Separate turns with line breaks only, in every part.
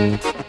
Tarde,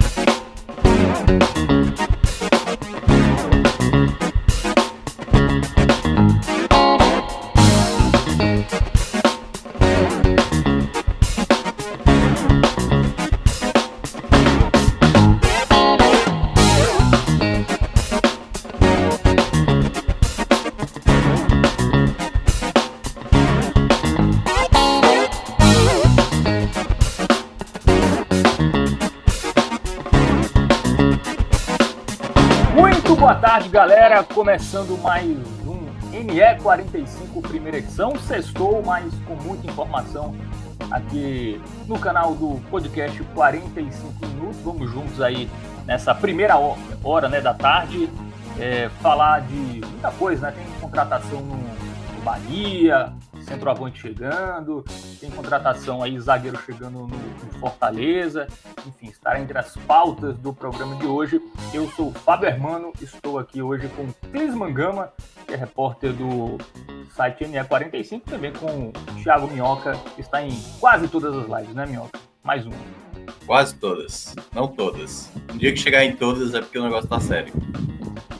galera. Começando mais um NE45, primeira edição. Sextou, mas com muita informação aqui no canal do podcast 45 Minutos. Vamos juntos aí nessa primeira hora né, da tarde. É, falar de muita coisa, né? Tem contratação no Bahia, centroavante chegando, tem contratação aí, zagueiro chegando no, no, Fortaleza, enfim, estará entre as pautas do programa de hoje. Eu sou o Fábio Hermano, estou aqui hoje com Clis Mangama, que é repórter do site NE45, também com o Thiago Minhoca, que está em quase todas as lives, né, Minhoca? Mais uma.
Quase todas, não todas. Um dia que chegar em todas é porque o negócio tá sério.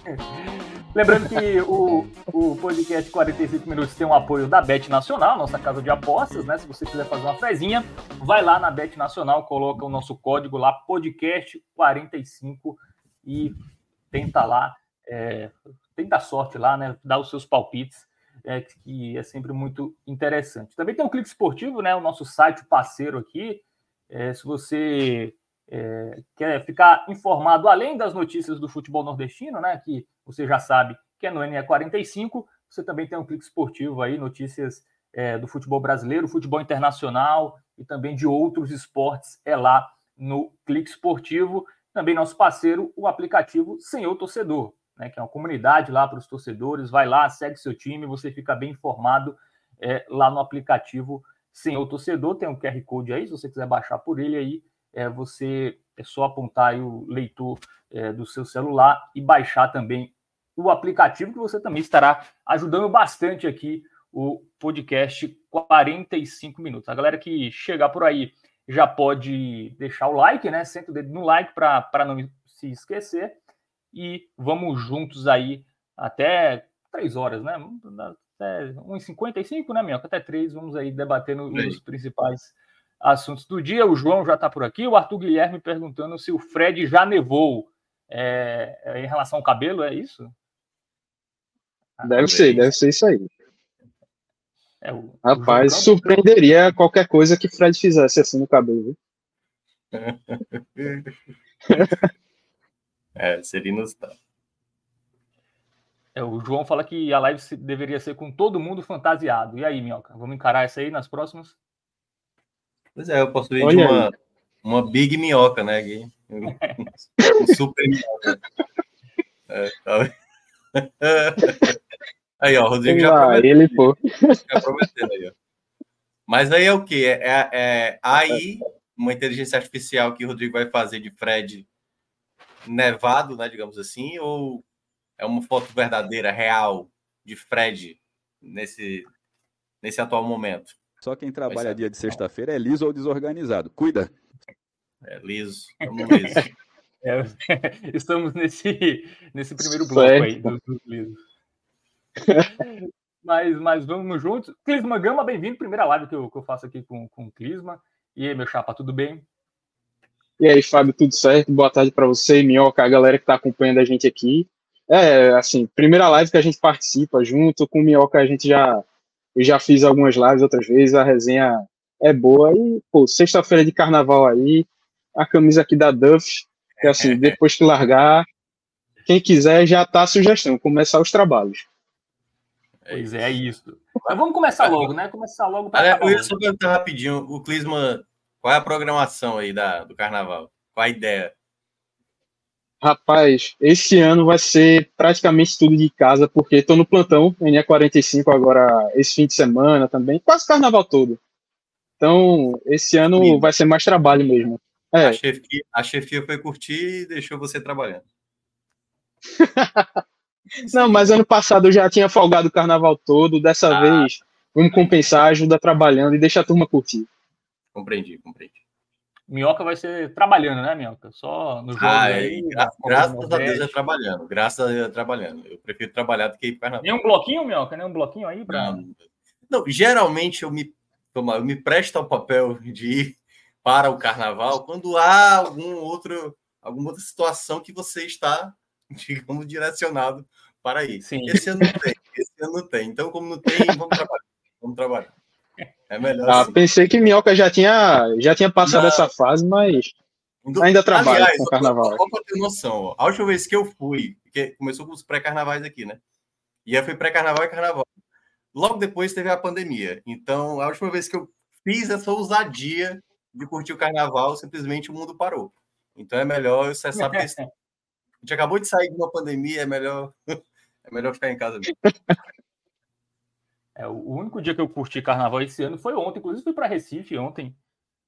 Lembrando que o, o podcast 45 Minutos tem o um apoio da Bet Nacional, nossa casa de apostas, né? Se você quiser fazer uma fezinha, vai lá na Bet Nacional, coloca o nosso código lá, podcast45 e tenta lá, é, tenta sorte lá, né? Dá os seus palpites, é, que é sempre muito interessante. Também tem o Clique Esportivo, né? O nosso site parceiro aqui. É, se você é, quer ficar informado além das notícias do futebol nordestino, né? Que você já sabe que é no NE45. Você também tem um clique esportivo aí, notícias é, do futebol brasileiro, futebol internacional e também de outros esportes é lá no Clique Esportivo. Também nosso parceiro, o aplicativo Senhor Torcedor, né, que é uma comunidade lá para os torcedores. Vai lá, segue seu time, você fica bem informado é, lá no aplicativo Senhor Torcedor. Tem um QR Code aí, se você quiser baixar por ele aí, é, você é só apontar o leitor é, do seu celular e baixar também o aplicativo, que você também estará ajudando bastante aqui o podcast 45 minutos. A galera que chegar por aí já pode deixar o like, né? Senta o dedo no like para não se esquecer. E vamos juntos aí até três horas, né? Até 1h55, né, Minhoca? Até três, vamos aí debatendo os principais assuntos do dia. O João já está por aqui. O Arthur Guilherme perguntando se o Fred já nevou é, é, em relação ao cabelo, é isso?
Deve ser, deve ser isso aí. É, o, Rapaz, o surpreenderia qualquer coisa que Fred fizesse assim no cabelo.
é, seria inusitado.
É, o João fala que a live deveria ser com todo mundo fantasiado. E aí, Minhoca, vamos encarar essa aí nas próximas?
Pois é, eu posso ir de uma, uma Big Minhoca, né, Gui? Um, um super minhoca. É, tá... Aí, ó, o Rodrigo já
prometeu. Ele, pô.
Já prometendo aí, ó. Mas aí é o quê? É, é, é aí uma inteligência artificial que o Rodrigo vai fazer de Fred nevado, né, digamos assim, ou é uma foto verdadeira, real, de Fred nesse, nesse atual momento?
Só quem trabalha dia de sexta-feira é liso ou desorganizado. Cuida.
É liso. Vamos liso.
É, estamos nesse, nesse primeiro bloco aí dos, dos lisos. mas, mas vamos juntos. Clisma Gama, bem-vindo. Primeira live que eu, que eu faço aqui com, com o Clisma. E aí, meu chapa, tudo bem?
E aí, Fábio, tudo certo? Boa tarde para você, Minhoca, a galera que está acompanhando a gente aqui. É, assim, primeira live que a gente participa junto com o Minhoca, a gente já eu já fiz algumas lives outras vezes, a resenha é boa. E, pô, sexta-feira de carnaval aí, a camisa aqui da Duff, que assim, depois que largar, quem quiser já tá a sugestão, começar os trabalhos.
Pois é, é isso. Mas vamos começar logo, né? Começar logo
para. Eu ia só perguntar rapidinho, o Clisma, qual é a programação aí da, do carnaval? Qual a ideia?
Rapaz, esse ano vai ser praticamente tudo de casa, porque estou no plantão, NE45 agora, esse fim de semana também, quase carnaval todo. Então, esse ano Sim. vai ser mais trabalho mesmo.
É. A, chefia, a chefia foi curtir e deixou você trabalhando.
Não, mas ano passado eu já tinha folgado o carnaval todo, dessa ah, vez vamos compensar, ajudar trabalhando e deixar a turma curtir.
Compreendi, compreendi.
Minhoca vai ser trabalhando, né, Minhoca? Só no jogo ah, aí.
Gra graças a Deus é trabalhando. Graças a Deus é trabalhando. Eu prefiro trabalhar do que ir para carnaval.
Nem um bloquinho, Minhoca? Nem um bloquinho aí para.
Não, não, geralmente eu me, eu me presto ao papel de ir para o carnaval quando há algum outro, alguma outra situação que você está, digamos, direcionado para ir. Sim. Esse ano não tem. Esse ano não tem. Então, como não tem, vamos trabalhar. Vamos trabalhar.
É melhor. Ah, assim. pensei que Minhoca já tinha, já tinha passado não. essa fase, mas ainda trabalha Aliás, com carnaval.
Só para ter noção, a última vez que eu fui, que começou com os pré-carnavais aqui, né? E aí foi pré-carnaval e carnaval. Logo depois teve a pandemia. Então, a última vez que eu fiz essa ousadia de curtir o carnaval, simplesmente o mundo parou. Então é melhor você sabe que a gente acabou de sair de uma pandemia, é melhor é melhor ficar em casa mesmo.
É, o único dia que eu curti carnaval esse ano foi ontem, inclusive fui para Recife ontem.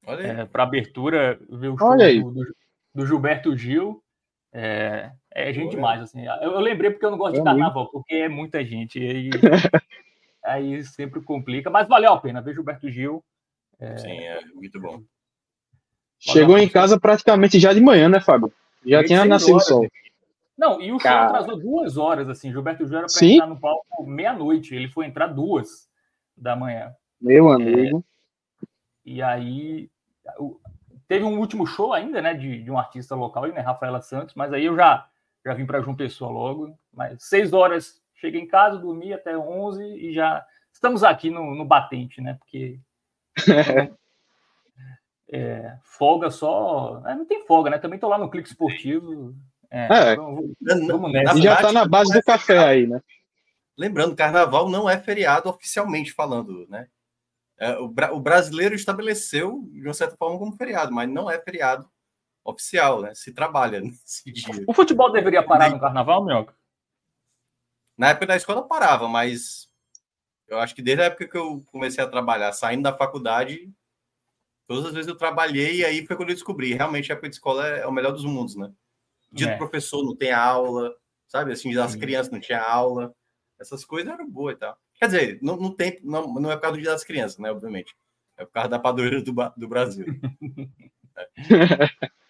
É, para abertura, ver o show do, do, Gilberto Gil. É, é gente Olha. demais, assim. Eu, eu, lembrei porque eu não gosto é de carnaval, porque é muita gente. E aí, aí sempre complica, mas valeu a pena ver Gilberto Gil.
É... Sim, é muito bom.
Chegou em casa praticamente já de manhã, né, Fábio? Já tinha nascido o sol.
Não, e o show Cara... atrasou duas horas, assim. Gilberto Gil era para entrar no palco meia-noite. Ele foi entrar duas da manhã.
Meu amigo.
É, e aí teve um último show ainda, né, de, de um artista local, né, Rafaela Santos, mas aí eu já já vim para João Pessoa logo. Mas seis horas cheguei em casa, dormi até onze e já estamos aqui no, no batente, né? Porque é, folga só. É, não tem folga, né? Também tô lá no Clique Esportivo.
É, é. Vamos, vamos nessa. Já está na base do é café feriado. aí, né?
Lembrando, carnaval não é feriado oficialmente falando, né? É, o, o, brasileiro estabeleceu de uma certa forma como feriado, mas não é feriado oficial, né? Se trabalha nesse dia.
O futebol deveria parar no carnaval, Minhoca?
Na época da escola parava, mas eu acho que desde a época que eu comecei a trabalhar, saindo da faculdade, todas as vezes eu trabalhei e aí foi quando eu descobri. Realmente a época de escola é o melhor dos mundos, né? Dia é. do professor não tem aula, sabe? Assim, das crianças não tinha aula. Essas coisas eram boas e tal. Quer dizer, não, não, tem, não, não é por causa do dia das crianças, né? Obviamente. É por causa da padroeira do, do Brasil.
é.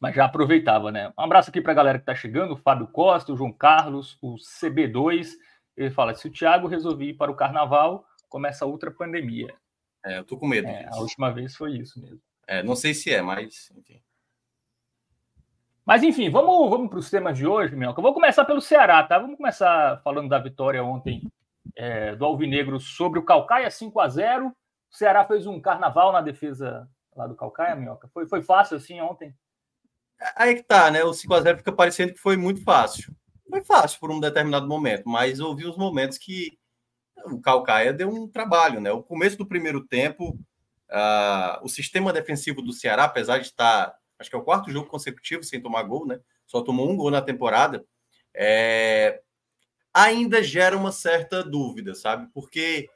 Mas já aproveitava, né? Um abraço aqui para a galera que está chegando, o Fábio Costa, o João Carlos, o CB2. Ele fala: se o Thiago resolver ir para o carnaval, começa outra pandemia.
É, eu tô com medo.
É, a última vez foi isso mesmo.
É, não sei se é, mas enfim.
Mas enfim, vamos, vamos para os temas de hoje, meu. Eu vou começar pelo Ceará, tá? Vamos começar falando da vitória ontem é, do Alvinegro sobre o Calcaia, 5 a 0 O Ceará fez um carnaval na defesa lá do Calcaia, Minhoca. Foi, foi fácil assim ontem?
Aí que tá, né? O 5x0 fica parecendo que foi muito fácil. Foi fácil por um determinado momento, mas houve uns momentos que o Calcaia deu um trabalho, né? O começo do primeiro tempo, uh, o sistema defensivo do Ceará, apesar de estar acho que é o quarto jogo consecutivo sem tomar gol, né? Só tomou um gol na temporada. É... Ainda gera uma certa dúvida, sabe? Porque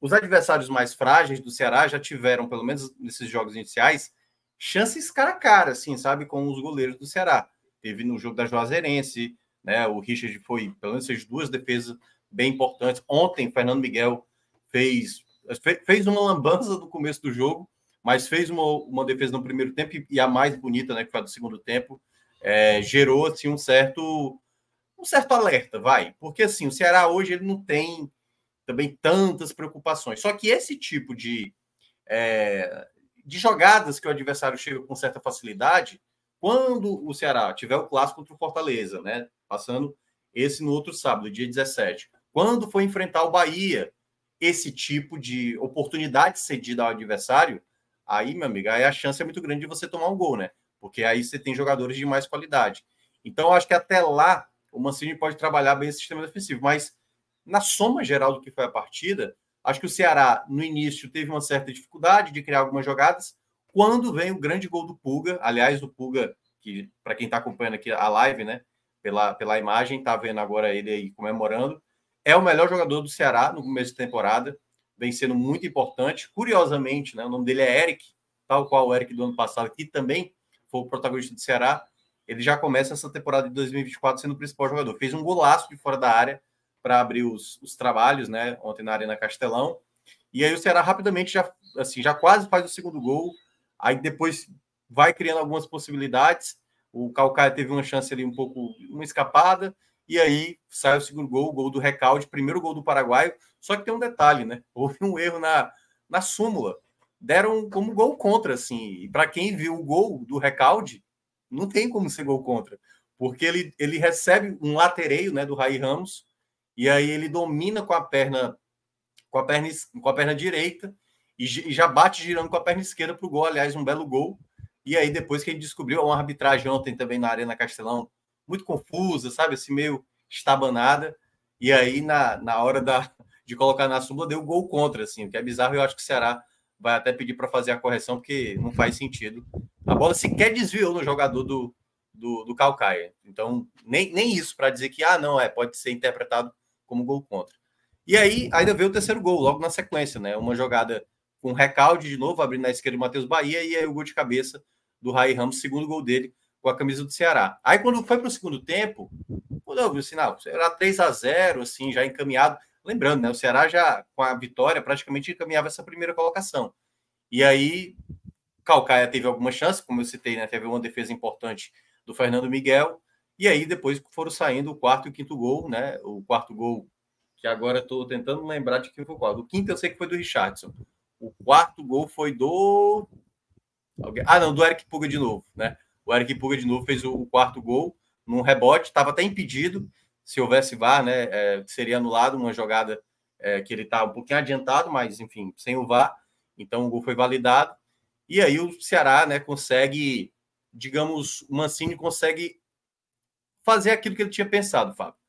os adversários mais frágeis do Ceará já tiveram, pelo menos nesses jogos iniciais, chances cara a cara, assim, sabe? Com os goleiros do Ceará. Teve no jogo da Juazeirense, né? O Richard foi, pelo menos, fez duas defesas bem importantes. Ontem, Fernando Miguel fez, fez uma lambança no começo do jogo, mas fez uma, uma defesa no primeiro tempo e, a mais bonita, né, que foi a do segundo tempo, é, gerou assim um certo um certo alerta, vai, porque assim o Ceará hoje ele não tem também tantas preocupações. Só que esse tipo de é, de jogadas que o adversário chega com certa facilidade, quando o Ceará tiver o clássico contra o Fortaleza, né, passando esse no outro sábado, dia 17, quando for enfrentar o Bahia, esse tipo de oportunidade cedida ao adversário, aí, meu amigo, aí a chance é muito grande de você tomar um gol, né? Porque aí você tem jogadores de mais qualidade. Então, acho que até lá o Mancini pode trabalhar bem esse sistema defensivo, mas na soma geral do que foi a partida, acho que o Ceará, no início, teve uma certa dificuldade de criar algumas jogadas. Quando vem o grande gol do Puga, aliás, o Puga, que para quem está acompanhando aqui a live, né, pela, pela imagem, está vendo agora ele aí comemorando, é o melhor jogador do Ceará no começo de temporada, vem sendo muito importante. Curiosamente, né, o nome dele é Eric, tal qual o Eric do ano passado, que também foi o protagonista do Ceará. Ele já começa essa temporada de 2024 sendo o principal jogador. Fez um golaço de fora da área para abrir os, os, trabalhos, né? Ontem na Arena Castelão. E aí o Ceará rapidamente já, assim, já quase faz o segundo gol. Aí depois vai criando algumas possibilidades. O Calcaia teve uma chance ali um pouco, uma escapada. E aí sai o segundo gol, o gol do Recalde, primeiro gol do Paraguai. Só que tem um detalhe, né? Houve um erro na, na súmula. Deram como gol contra, assim. E para quem viu o gol do Recalde, não tem como ser gol contra. Porque ele, ele recebe um latereio né, do Rai Ramos e aí ele domina com a perna com a perna, com a perna direita e, e já bate girando com a perna esquerda para o gol. Aliás, um belo gol. E aí, depois que ele descobriu uma arbitragem ontem também na Arena Castelão, muito confusa, sabe? Assim, meio estabanada. E aí, na, na hora da, de colocar na súmula, deu gol contra, assim, o que é bizarro. Eu acho que o Ceará vai até pedir para fazer a correção, porque não faz sentido. A bola sequer desviou no jogador do, do, do Calcaia. Então, nem, nem isso para dizer que, ah, não, é, pode ser interpretado como gol contra. E aí, ainda veio o terceiro gol, logo na sequência, né? Uma jogada com recalde de novo, abrindo na esquerda o Matheus Bahia, e aí o gol de cabeça do Rai Ramos, segundo gol dele com a camisa do Ceará. Aí, quando foi para o segundo tempo, quando eu vi o sinal, era 3 a 0 assim, já encaminhado. Lembrando, né? O Ceará já, com a vitória, praticamente encaminhava essa primeira colocação. E aí, Calcaia teve alguma chance, como eu citei, né? Teve uma defesa importante do Fernando Miguel. E aí depois foram saindo o quarto e o quinto gol, né? O quarto gol, que agora estou tentando lembrar de quem foi qual. O quinto eu sei que foi do Richardson. O quarto gol foi do. Ah, não, do Eric Puga de novo, né? O Eric Puga de novo fez o quarto gol num rebote, estava até impedido. Se houvesse VAR, né? É, seria anulado uma jogada é, que ele está um pouquinho adiantado, mas enfim, sem o VAR. Então o gol foi validado. E aí o Ceará, né, consegue, digamos, o Mancini consegue fazer aquilo que ele tinha pensado, Fábio.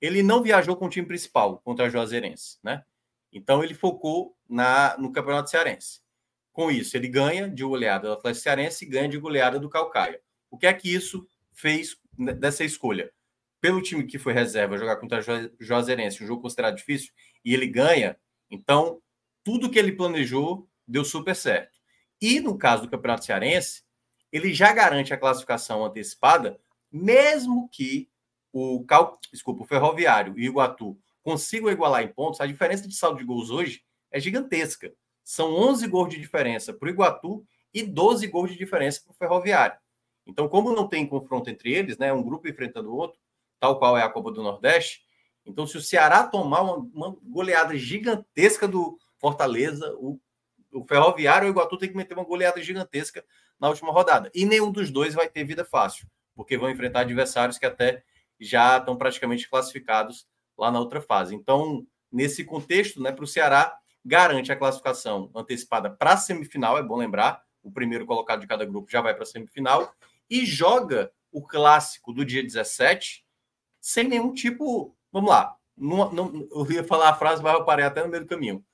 Ele não viajou com o time principal contra a Juazeirense, né? Então ele focou na, no Campeonato Cearense. Com isso, ele ganha de goleada do Atlético Cearense e ganha de goleada do Calcaia. O que é que isso fez dessa escolha? Pelo time que foi reserva jogar contra a Juazeirense, um jogo considerado difícil, e ele ganha, então tudo que ele planejou deu super certo. E no caso do Campeonato Cearense, ele já garante a classificação antecipada mesmo que o, Cal... Desculpa, o Ferroviário e o Iguatu consigam igualar em pontos, a diferença de saldo de gols hoje é gigantesca. São 11 gols de diferença para o Iguatu e 12 gols de diferença para o Ferroviário. Então, como não tem confronto entre eles, né, um grupo enfrentando o outro, tal qual é a Copa do Nordeste, então se o Ceará tomar uma, uma goleada gigantesca do Fortaleza, o, o Ferroviário ou o Iguatu tem que meter uma goleada gigantesca na última rodada. E nenhum dos dois vai ter vida fácil porque vão enfrentar adversários que até já estão praticamente classificados lá na outra fase. Então, nesse contexto, né, para o Ceará, garante a classificação antecipada para a semifinal, é bom lembrar, o primeiro colocado de cada grupo já vai para a semifinal, e joga o clássico do dia 17 sem nenhum tipo. Vamos lá, não, não, eu ia falar a frase, mas eu parei até no meio do caminho.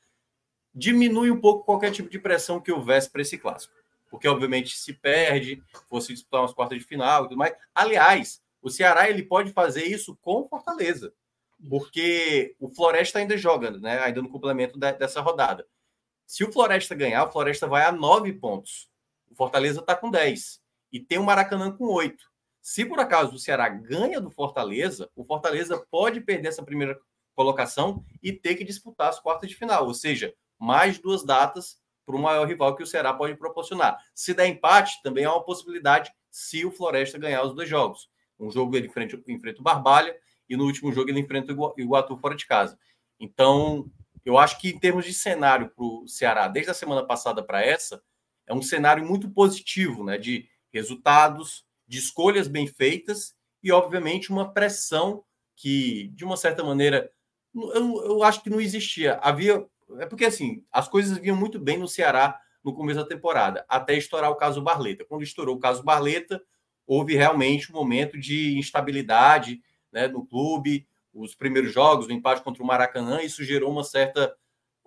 Diminui um pouco qualquer tipo de pressão que houvesse para esse clássico porque obviamente se perde, fosse disputar umas quartas de final e tudo mais. Aliás, o Ceará ele pode fazer isso com Fortaleza, porque o Floresta ainda joga, né? Ainda no complemento de, dessa rodada. Se o Floresta ganhar, o Floresta vai a nove pontos. O Fortaleza está com 10 e tem o Maracanã com oito. Se por acaso o Ceará ganha do Fortaleza, o Fortaleza pode perder essa primeira colocação e ter que disputar as quartas de final, ou seja, mais duas datas para o maior rival que o Ceará pode proporcionar. Se der empate, também é uma possibilidade se o Floresta ganhar os dois jogos. Um jogo ele enfrenta, enfrenta o Barbalha e no último jogo ele enfrenta o Iguatu fora de casa. Então, eu acho que em termos de cenário para o Ceará, desde a semana passada para essa, é um cenário muito positivo, né? De resultados, de escolhas bem feitas e, obviamente, uma pressão que, de uma certa maneira, eu, eu acho que não existia. Havia é porque assim, as coisas vinham muito bem no Ceará no começo da temporada, até estourar o caso Barleta. Quando estourou o caso Barleta, houve realmente um momento de instabilidade né, no clube, os primeiros jogos, o empate contra o Maracanã, isso gerou uma certa,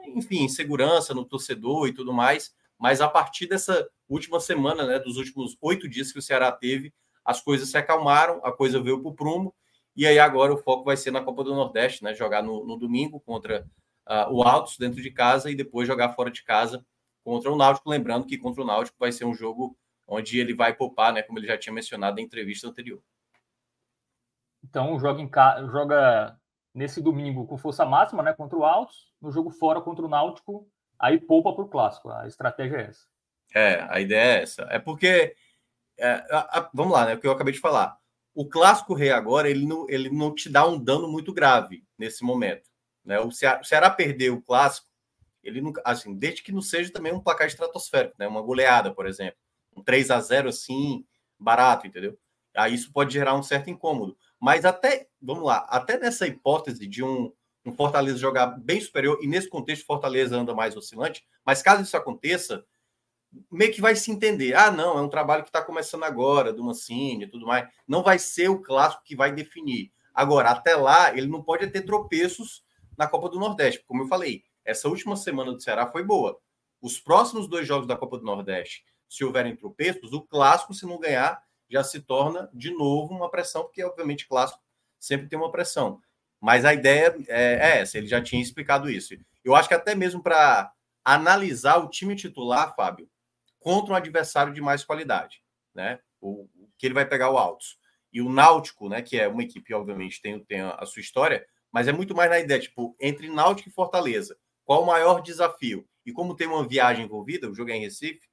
enfim, segurança no torcedor e tudo mais. Mas a partir dessa última semana, né, dos últimos oito dias que o Ceará teve, as coisas se acalmaram, a coisa veio para o prumo, e aí agora o foco vai ser na Copa do Nordeste, né? Jogar no, no domingo contra uh, o Altos dentro de casa e depois jogar fora de casa contra o Náutico. Lembrando que contra o Náutico vai ser um jogo onde ele vai poupar, né? Como ele já tinha mencionado na entrevista anterior.
Então joga, em joga nesse domingo com força máxima, né? Contra o Altos, no jogo fora contra o Náutico, aí poupa para o clássico. A estratégia é essa.
É, a ideia é essa. É porque. É, a, a, vamos lá, né? O que eu acabei de falar o clássico rei agora ele não, ele não te dá um dano muito grave nesse momento. Né? O, Ceará, o Ceará o clássico, ele assim, desde que não seja também um placar estratosférico, né? uma goleada, por exemplo. Um 3 a 0 assim, barato, entendeu? Aí isso pode gerar um certo incômodo. Mas até, vamos lá, até nessa hipótese de um, um Fortaleza jogar bem superior, e nesse contexto Fortaleza anda mais oscilante, mas caso isso aconteça, meio que vai se entender. Ah, não, é um trabalho que está começando agora, do Mancini e tudo mais. Não vai ser o clássico que vai definir. Agora, até lá, ele não pode ter tropeços na Copa do Nordeste. Como eu falei, essa última semana do Ceará foi boa. Os próximos dois jogos da Copa do Nordeste, se houverem tropeços, o clássico, se não ganhar, já se torna de novo uma pressão, porque, obviamente, clássico sempre tem uma pressão. Mas a ideia é, é essa, ele já tinha explicado isso. Eu acho que até mesmo para analisar o time titular, Fábio, contra um adversário de mais qualidade, né? O, que ele vai pegar o Altos. E o Náutico, né, que é uma equipe, obviamente, tem, tem a, sua história, mas é muito mais na ideia, tipo, entre Náutico e Fortaleza, qual o maior desafio? E como tem uma viagem envolvida, o jogo é em Recife,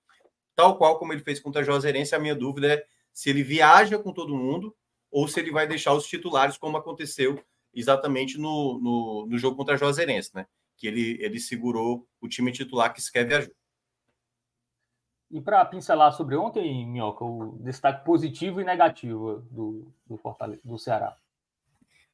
tal qual como ele fez contra a Juazeirense, a minha dúvida é se ele viaja com todo mundo ou se ele vai deixar os titulares, como aconteceu exatamente no, no, no jogo contra a Juazeirense, né? Que ele, ele segurou o time titular que sequer viajou.
E para pincelar sobre ontem, Minhoca, o destaque positivo e negativo do, do, Fortaleza, do Ceará.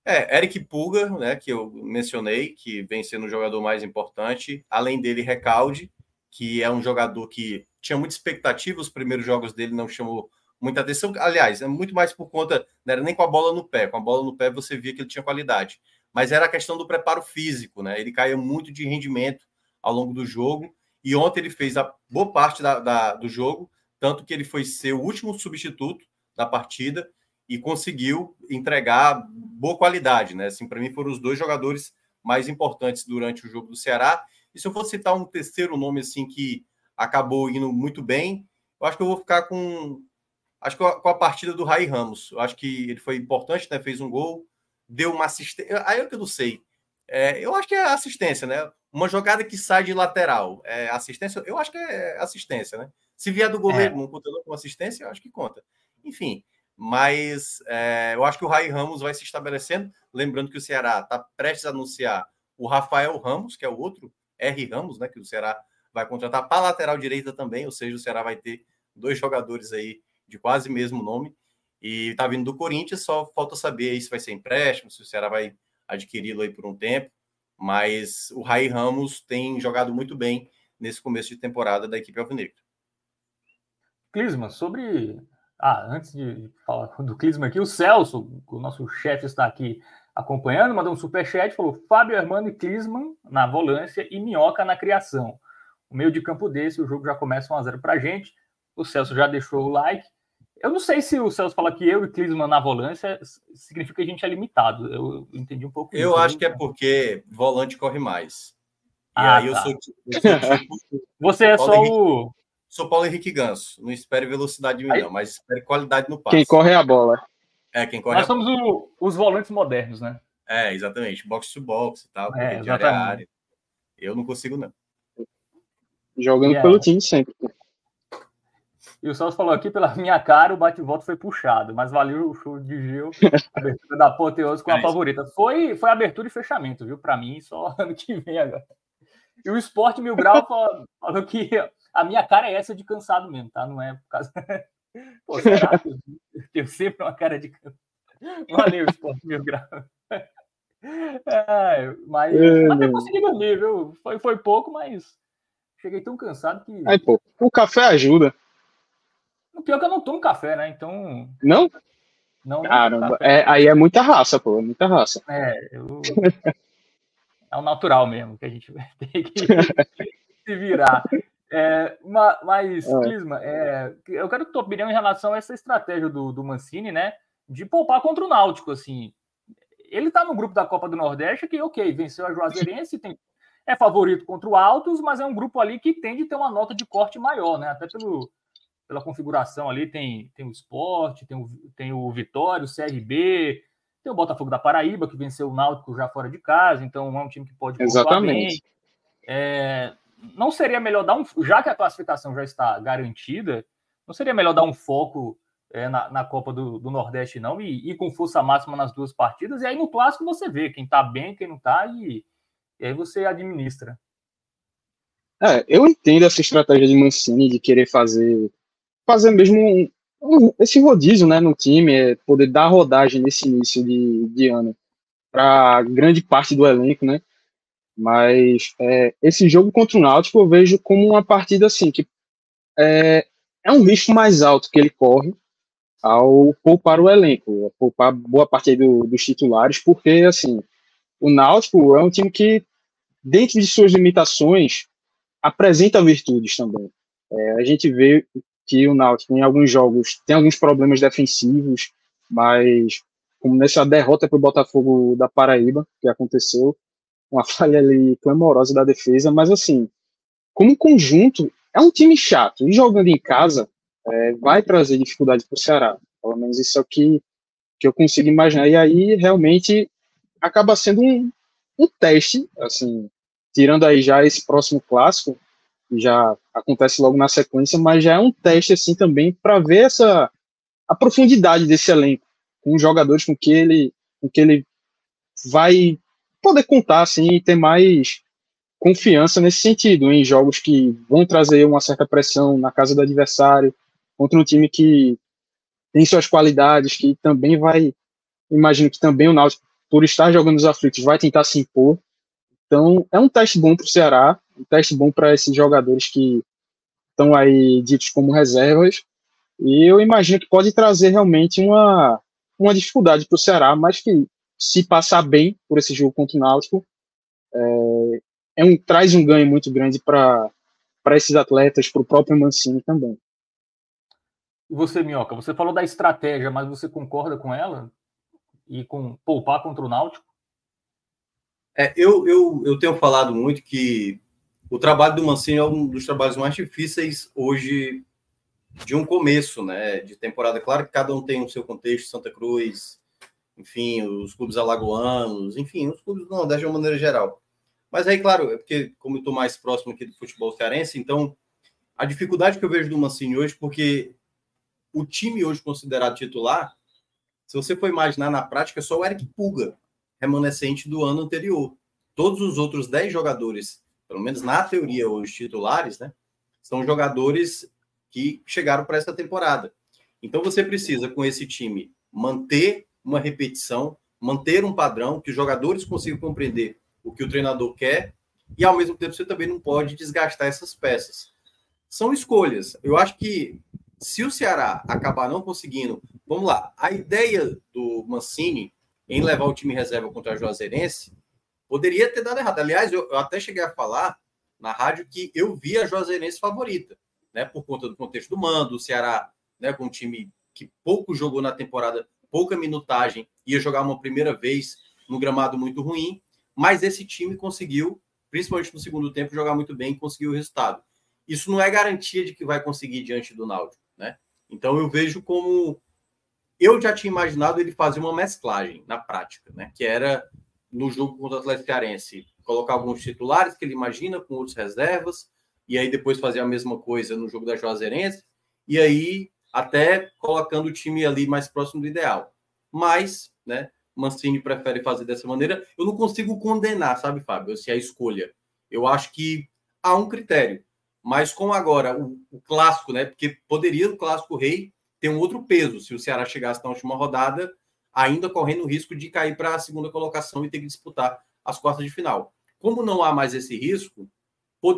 É, Eric Pulga, né, que eu mencionei, que vem sendo o jogador mais importante. Além dele, Recalde, que é um jogador que tinha muita expectativa, os primeiros jogos dele não chamou muita atenção. Aliás, é muito mais por conta, não era nem com a bola no pé. Com a bola no pé você via que ele tinha qualidade. Mas era a questão do preparo físico, né? Ele caía muito de rendimento ao longo do jogo e ontem ele fez a boa parte da, da, do jogo, tanto que ele foi ser o último substituto da partida e conseguiu entregar boa qualidade, né? Assim, para mim foram os dois jogadores mais importantes durante o jogo do Ceará. E se eu for citar um terceiro nome assim que acabou indo muito bem, eu acho que eu vou ficar com acho que com a partida do Rai Ramos. Eu acho que ele foi importante, né? Fez um gol, deu uma assistência. Aí é que eu não sei. É, eu acho que é assistência, né? Uma jogada que sai de lateral, é assistência? Eu acho que é assistência, né? Se vier do goleiro, é. não conta com assistência, eu acho que conta. Enfim, mas é, eu acho que o Rai Ramos vai se estabelecendo. Lembrando que o Ceará está prestes a anunciar o Rafael Ramos, que é o outro R Ramos, né? Que o Ceará vai contratar para lateral direita também, ou seja, o Ceará vai ter dois jogadores aí de quase mesmo nome. E tá vindo do Corinthians, só falta saber se vai ser empréstimo, se o Ceará vai adquiri-lo aí por um tempo mas o Rai Ramos tem jogado muito bem nesse começo de temporada da equipe alvinegra.
Clisma, sobre. Ah, antes de falar do Clisma aqui, o Celso, o nosso chefe, está aqui acompanhando, mandou um superchat, falou Fábio Armando e Clisman na volância e Minhoca na criação. O meio de campo desse, o jogo já começa 1x0 para a gente. O Celso já deixou o like. Eu não sei se o Celso fala que eu e Clisman na volância significa que a gente é limitado. Eu entendi um pouco.
Eu isso, acho que é porque volante corre mais. E ah, aí tá. eu sou, eu
sou tipo, Você é só Henrique, o.
Sou Paulo Henrique Ganso. Não espere velocidade de mim, aí... não, mas espere qualidade no passe.
Quem corre é a bola.
É, quem corre
Nós somos o, os volantes modernos, né?
É, exatamente. Box to box e tal, é, área a área. Eu não consigo, não.
Jogando yeah. pelo time sempre.
E o Celso falou aqui, pela minha cara, o bate-volta foi puxado, mas valeu o show de Gil, abertura da Apoteose com a é favorita. Foi, foi abertura e fechamento, viu? Para mim, só ano que vem agora. E o Esporte Mil Grau falou, falou, que a minha cara é essa de cansado mesmo, tá? Não é por causa. Pô, será que eu tenho sempre uma cara de cansado? Valeu, Esporte Mil Grau. É, mas é, até consegui dormir, viu? Foi, foi pouco, mas cheguei tão cansado que.
Aí, pô, o café ajuda.
O pior é que eu não tomo café, né? Então.
Não? Não, Caramba, é, aí é muita raça, pô, é muita raça.
É, eu... é o natural mesmo que a gente tem que se virar. É, mas, é. Clisma, é, eu quero tua opinião em relação a essa estratégia do, do Mancini, né? De poupar contra o Náutico, assim. Ele tá no grupo da Copa do Nordeste que, ok, venceu a Juazeirense, tem, é favorito contra o Altos, mas é um grupo ali que tende a ter uma nota de corte maior, né? Até pelo, pela configuração ali, tem, tem o Esporte, tem o, tem o Vitória, o CRB, tem o Botafogo da Paraíba, que venceu o Náutico já fora de casa, então é um time que pode
Exatamente.
É, não seria melhor dar um. Já que a classificação já está garantida, não seria melhor dar um foco é, na, na, Copa do, do, Nordeste, não, e ir com força máxima nas duas partidas, e aí no clássico você vê quem tá bem, quem não tá, e, e aí você administra.
É, eu entendo essa estratégia de Mancini de querer fazer fazer mesmo um, um, esse rodízio né, no time, é poder dar rodagem nesse início de, de ano para grande parte do elenco, né? Mas é, esse jogo contra o Náutico eu vejo como uma partida assim que é, é um risco mais alto que ele corre ao poupar o elenco, poupar boa parte do, dos titulares, porque assim o Náutico é um time que dentro de suas limitações apresenta virtudes também. É, a gente vê que o Náutico em alguns jogos tem alguns problemas defensivos, mas como nessa derrota para o Botafogo da Paraíba que aconteceu, uma falha ali clamorosa da defesa, mas assim, como conjunto, é um time chato. E jogando em casa, é, vai trazer dificuldade para o Ceará. Pelo menos isso é o que, que eu consigo imaginar. E aí, realmente, acaba sendo um, um teste, assim, tirando aí já esse próximo clássico, já acontece logo na sequência, mas já é um teste, assim, também para ver essa a profundidade desse elenco, com os jogadores com que ele, com que ele vai poder contar assim e ter mais confiança nesse sentido, em jogos que vão trazer uma certa pressão na casa do adversário, contra um time que tem suas qualidades, que também vai, imagino que também o Náutico, por estar jogando os aflitos, vai tentar se impor. Então, é um teste bom para o Ceará, um teste bom para esses jogadores que estão aí ditos como reservas, e eu imagino que pode trazer realmente uma, uma dificuldade para o Ceará, mas que se passar bem por esse jogo contra o Náutico, é, é um, traz um ganho muito grande para esses atletas, para o próprio Mancini também.
E você, Minhoca, você falou da estratégia, mas você concorda com ela? E com poupar contra o Náutico?
É, eu, eu, eu tenho falado muito que o trabalho do Mancini é um dos trabalhos mais difíceis hoje de um começo, né, de temporada. Claro que cada um tem o seu contexto, Santa Cruz, enfim, os clubes alagoanos, enfim, os clubes do Nordeste de uma maneira geral. Mas aí, claro, é porque, como eu estou mais próximo aqui do futebol cearense, então a dificuldade que eu vejo do Mancini hoje, porque o time hoje considerado titular, se você for imaginar na prática, é só o Eric Puga, remanescente do ano anterior. Todos os outros 10 jogadores, pelo menos na teoria hoje titulares, né, são jogadores que chegaram para essa temporada. Então você precisa, com esse time, manter uma repetição, manter um padrão, que os jogadores consigam compreender o que o treinador quer, e ao mesmo tempo você também não pode desgastar essas peças. São escolhas. Eu acho que se o Ceará acabar não conseguindo, vamos lá, a ideia do Mancini em levar o time reserva contra a Juazeirense poderia ter dado errado. Aliás, eu, eu até cheguei a falar na rádio que eu vi a Juazeirense favorita, né, por conta do contexto do mando, o Ceará, né, com um time que pouco jogou na temporada pouca minutagem, ia jogar uma primeira vez no gramado muito ruim, mas esse time conseguiu, principalmente no segundo tempo, jogar muito bem e conseguir o resultado. Isso não é garantia de que vai conseguir diante do Náutico, né? Então eu vejo como eu já tinha imaginado ele fazer uma mesclagem na prática, né? Que era no jogo contra o Atlético Cearense colocar alguns titulares que ele imagina com outros reservas e aí depois fazer a mesma coisa no jogo da Juazeirense e aí até colocando o time ali mais próximo do ideal. Mas, né, Mancini prefere fazer dessa maneira. Eu não consigo condenar, sabe, Fábio, se é a escolha. Eu acho que há um critério. Mas com agora o, o, clássico, né? Porque poderia o clássico rei ter um outro peso se o Ceará chegasse na última rodada, ainda correndo o risco de cair para a segunda colocação e ter que disputar as quartas de final. Como não há mais esse risco,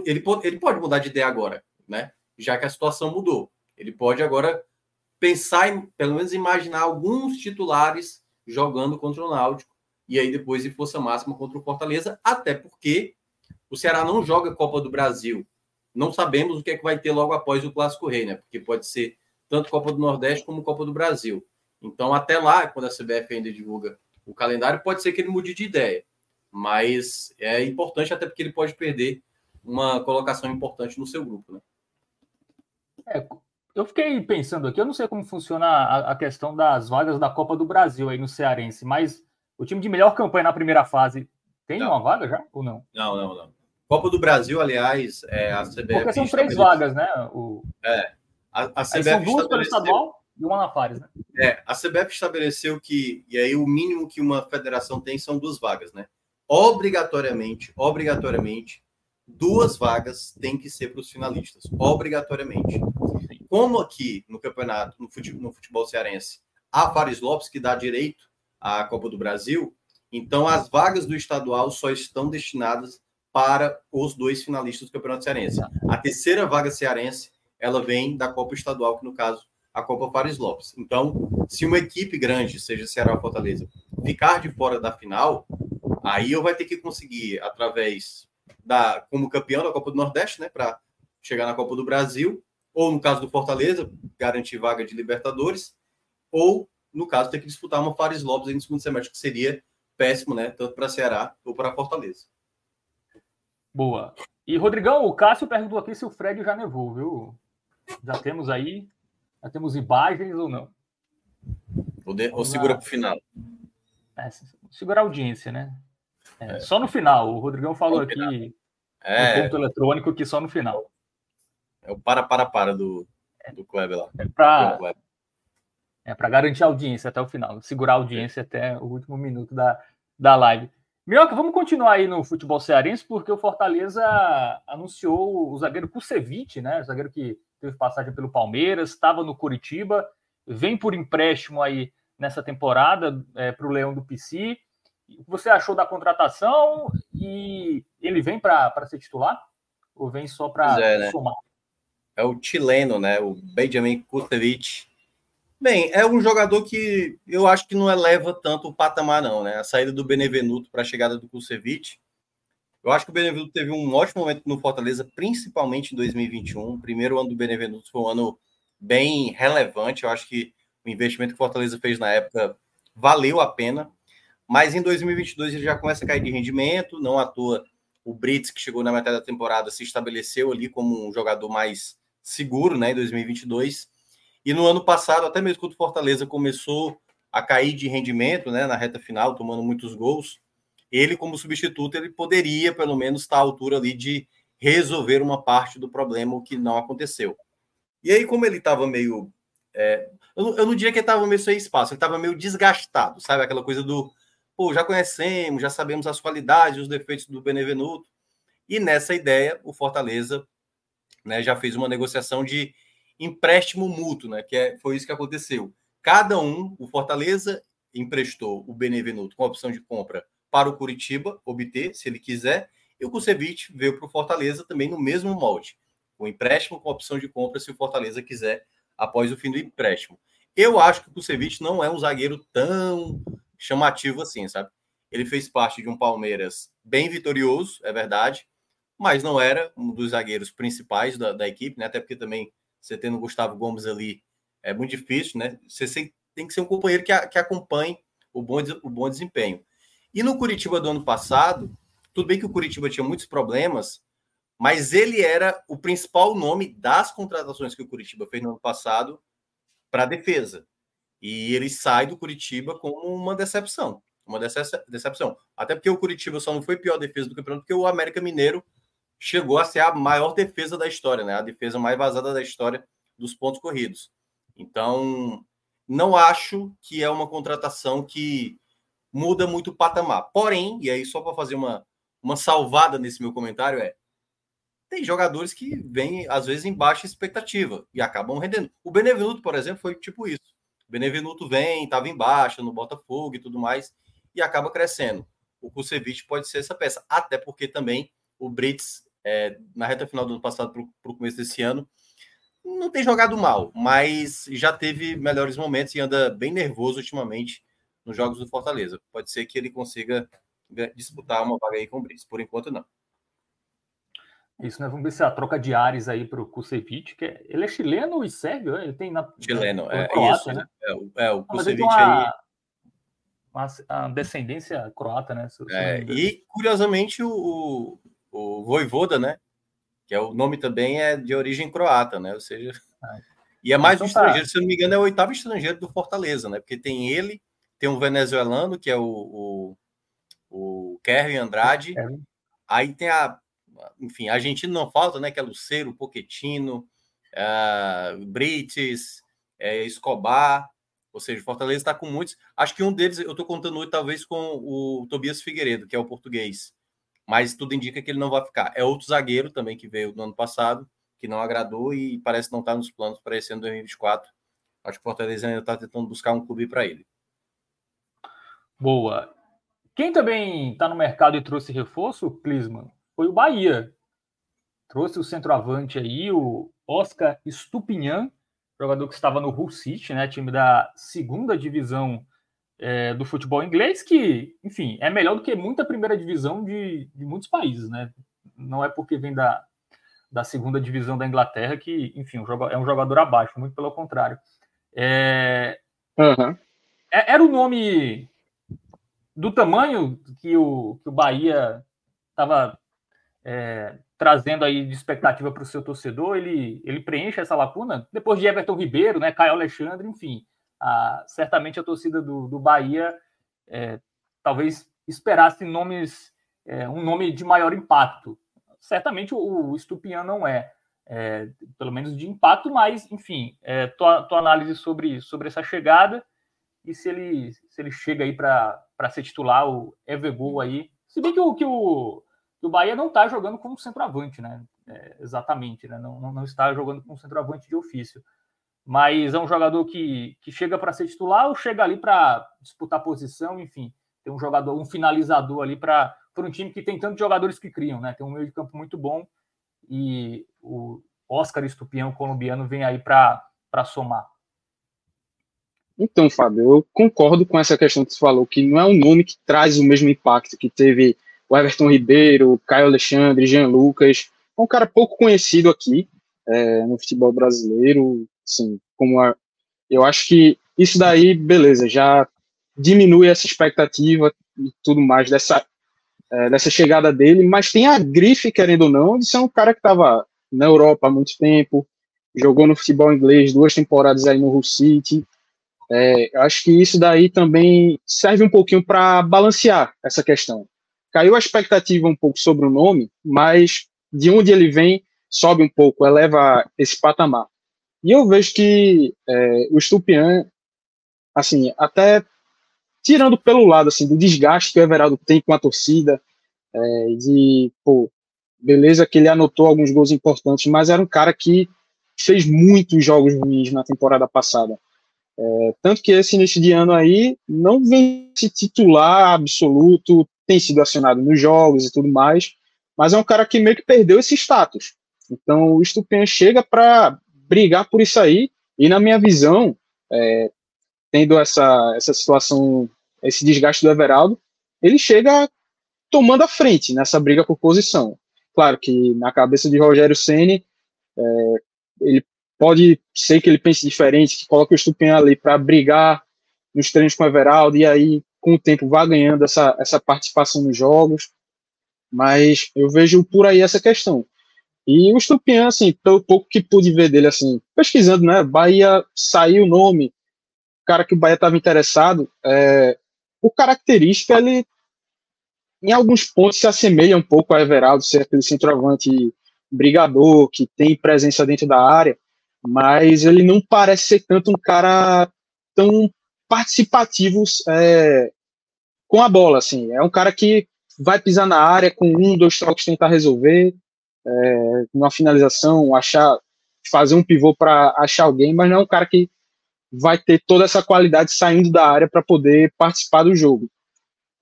ele pode, ele pode mudar de ideia agora, né? Já que a situação mudou. Ele pode agora pensar, em, pelo menos imaginar alguns titulares jogando contra o Náutico e aí depois em força máxima contra o Fortaleza, até porque o Ceará não joga Copa do Brasil. Não sabemos o que é que vai ter logo após o Clássico Rei, né? Porque pode ser tanto Copa do Nordeste como Copa do Brasil. Então, até lá, quando a CBF ainda divulga o calendário, pode ser que ele mude de ideia. Mas é importante até porque ele pode perder uma colocação importante no seu grupo, né?
É, eu fiquei pensando aqui, eu não sei como funciona a, a, questão das vagas da Copa do Brasil aí no Cearense, mas o time de melhor campanha na primeira fase tem não. uma vaga já ou não?
Não, não, não. Copa do Brasil, aliás, é a CBF.
Porque são três vagas, né? O...
É. A, a CBF
são duas pelo estadual e uma na Fares, né?
É, a CBF estabeleceu que, e aí o mínimo que uma federação tem são duas vagas, né? Obrigatoriamente, obrigatoriamente, duas vagas têm que ser para os finalistas, obrigatoriamente. Como aqui no campeonato, no futebol, no futebol cearense, a Fares Lopes, que dá direito à Copa do Brasil, então as vagas do estadual só estão destinadas para os dois finalistas do Campeonato Cearense. A terceira vaga cearense, ela vem da Copa Estadual, que no caso a Copa Fares Lopes. Então, se uma equipe grande, seja Ceará ou Fortaleza, ficar de fora da final, aí eu vai ter que conseguir através da como campeão da Copa do Nordeste, né, para chegar na Copa do Brasil, ou no caso do Fortaleza, garantir vaga de Libertadores, ou no caso ter que disputar uma Fares Lopes no segundo semestre, que seria péssimo, né, tanto para Ceará ou para Fortaleza.
Boa. E Rodrigão, o Cássio perguntou aqui se o Fred já nevou, viu? Já temos aí, já temos imagens ou não?
Ou, de, ou segura para o final?
É, segurar a audiência, né? É, é. Só no final. O Rodrigão falou aqui é. no ponto eletrônico que só no final.
É o para, para, para do, do Kleber lá.
É para é para garantir a audiência até o final, segurar a audiência até o último minuto da, da live. Minhoca, vamos continuar aí no futebol cearense, porque o Fortaleza anunciou o zagueiro Kusevich, né? O zagueiro que teve passagem pelo Palmeiras, estava no Curitiba, vem por empréstimo aí nessa temporada é, para o Leão do PC. O que você achou da contratação e ele vem para ser titular? Ou vem só para é, né? somar?
É o chileno, né? O Benjamin Kusevich. Bem, é um jogador que eu acho que não eleva tanto o patamar, não, né? A saída do Benevenuto para a chegada do Kusevich. Eu acho que o Benevenuto teve um ótimo momento no Fortaleza, principalmente em 2021. O primeiro ano do Benevenuto foi um ano bem relevante. Eu acho que o investimento que o Fortaleza fez na época valeu a pena. Mas em 2022 ele já começa a cair de rendimento, não à toa o Brits, que chegou na metade da temporada, se estabeleceu ali como um jogador mais seguro, né, em 2022. E no ano passado, até mesmo quando o Fortaleza começou a cair de rendimento, né, na reta final, tomando muitos gols, ele como substituto, ele poderia pelo menos estar à altura ali de resolver uma parte do problema, o que não aconteceu. E aí, como ele estava meio. É, eu, não, eu, não diria que ele estava meio sem espaço, ele estava meio desgastado, sabe? Aquela coisa do pô, já conhecemos, já sabemos as qualidades, os defeitos do Benevenuto. E nessa ideia, o Fortaleza né, já fez uma negociação de empréstimo mútuo, né? Que é, foi isso que aconteceu. Cada um, o Fortaleza emprestou o Benevenuto com a opção de compra para o Curitiba obter, se ele quiser, e o Kusevich veio para o Fortaleza também no mesmo molde, o empréstimo com opção de compra se o Fortaleza quiser após o fim do empréstimo. Eu acho que o Kusevich não é um zagueiro tão chamativo assim, sabe? Ele fez parte de um Palmeiras bem vitorioso, é verdade, mas não era um dos zagueiros principais da, da equipe, né? Até porque também você tendo o Gustavo Gomes ali é muito difícil, né? Você tem que ser um companheiro que, a, que acompanhe o bom, o bom desempenho. E no Curitiba do ano passado, tudo bem que o Curitiba tinha muitos problemas, mas ele era o principal nome das contratações que o Curitiba fez no ano passado para a defesa. E ele sai do Curitiba como uma decepção. Uma decepção. Até porque o Curitiba só não foi pior defesa do campeonato, porque o América Mineiro chegou a ser a maior defesa da história, né? A defesa mais vazada da história dos pontos corridos. Então, não acho que é uma contratação que muda muito o patamar. Porém, e aí só para fazer uma, uma salvada nesse meu comentário é tem jogadores que vêm às vezes em baixa expectativa e acabam rendendo. O Benevenuto, por exemplo, foi tipo isso. Benevenuto vem, estava em baixa no Botafogo e tudo mais, e acaba crescendo. O Kusevich pode ser essa peça, até porque também o Brits, é, na reta final do ano passado para o começo desse ano, não tem jogado mal, mas já teve melhores momentos e anda bem nervoso ultimamente nos jogos do Fortaleza. Pode ser que ele consiga disputar uma vaga aí com o Brice. Por enquanto, não.
Isso, né? Vamos ver se a troca de ares aí para o Kusevich, que é, ele é chileno e sérvio, né? ele tem na
chileno, é, croata, isso, né? É, o, é, o Kusevich
uma, aí uma, uma, descendência croata, né? Se,
é, e curiosamente o, o, o Voivoda, né? Que é o nome também é de origem croata, né? Ou seja, ah, e é mais então, um estrangeiro, tá. se eu não me engano, é o oitavo estrangeiro do Fortaleza, né? Porque tem ele, tem um venezuelano que é o, o, o Kerry Andrade, aí tem a enfim, a argentino não falta, né? Que é Lucero, Poquetino, uh, Brites, é, Escobar, ou seja, Fortaleza está com muitos. Acho que um deles, eu estou contando hoje, talvez com o Tobias Figueiredo, que é o português. Mas tudo indica que ele não vai ficar. É outro zagueiro também que veio no ano passado, que não agradou e parece não estar tá nos planos para esse ano 2024. Acho que o Fortaleza ainda está tentando buscar um clube para ele.
Boa. Quem também está no mercado e trouxe reforço, Clisman, foi o Bahia. Trouxe o centroavante aí, o Oscar Stupinhan, jogador que estava no Hull City, né, time da segunda divisão é, do futebol inglês, que, enfim, é melhor do que muita primeira divisão de, de muitos países, né? Não é porque vem da, da segunda divisão da Inglaterra que, enfim, é um jogador abaixo, muito pelo contrário. É, uhum. Era o nome do tamanho que o, que o Bahia estava é, trazendo aí de expectativa para o seu torcedor, ele, ele preenche essa lacuna. Depois de Everton Ribeiro, né, Caio Alexandre, enfim, a, certamente a torcida do, do Bahia é, talvez esperasse nomes, é, um nome de maior impacto. Certamente o, o Stupian não é, é, pelo menos de impacto, mas, enfim, é, tua, tua análise sobre, sobre essa chegada e se ele, se ele chega aí para ser titular, o Evergol aí. Se bem que o, que o que o Bahia não está jogando como centroavante, né? É, exatamente, né? Não, não, não, está jogando como centroavante de ofício. Mas é um jogador que, que chega para ser titular ou chega ali para disputar posição, enfim, tem um jogador, um finalizador ali para um time que tem tantos jogadores que criam, né? Tem um meio de campo muito bom e o Oscar Estupião, colombiano, vem aí para somar.
Então, Fábio, eu concordo com essa questão que você falou, que não é um nome que traz o mesmo impacto que teve o Everton Ribeiro, Caio Alexandre, Jean Lucas, é um cara pouco conhecido aqui é, no futebol brasileiro, assim, como a, eu acho que isso daí, beleza, já diminui essa expectativa e tudo mais dessa, é, dessa chegada dele, mas tem a grife, querendo ou não, de ser um cara que estava na Europa há muito tempo, jogou no futebol inglês duas temporadas aí no Hull City. É, acho que isso daí também serve um pouquinho para balancear essa questão caiu a expectativa um pouco sobre o nome, mas de onde ele vem sobe um pouco, eleva esse patamar. E eu vejo que é, o Stupian, assim, até tirando pelo lado assim do desgaste que o Everaldo tem com a torcida, é, de, pô, beleza que ele anotou alguns gols importantes, mas era um cara que fez muitos jogos ruins na temporada passada. É, tanto que esse início de ano aí não vem se titular absoluto, tem sido acionado nos jogos e tudo mais, mas é um cara que meio que perdeu esse status. Então o Stupian chega para brigar por isso aí, e na minha visão, é, tendo essa, essa situação, esse desgaste do Everaldo, ele chega tomando a frente nessa briga por posição. Claro que na cabeça de Rogério Ceni é, ele pode ser que ele pense diferente, que coloque o Stupian ali para brigar nos treinos com o Everaldo, e aí com o tempo vá ganhando essa, essa participação nos jogos, mas eu vejo por aí essa questão. E o Stupian, assim, pelo pouco que pude ver dele, assim, pesquisando, né, Bahia saiu o nome, cara que o Bahia estava interessado, é, o característica, ele em alguns pontos se assemelha um pouco a Everaldo, ser aquele centroavante brigador, que tem presença dentro da área, mas ele não parece ser tanto um cara tão participativos é, com a bola, assim. É um cara que vai pisar na área com um, dois toques, tentar resolver, é, uma finalização, achar, fazer um pivô para achar alguém, mas não é um cara que vai ter toda essa qualidade saindo da área para poder participar do jogo.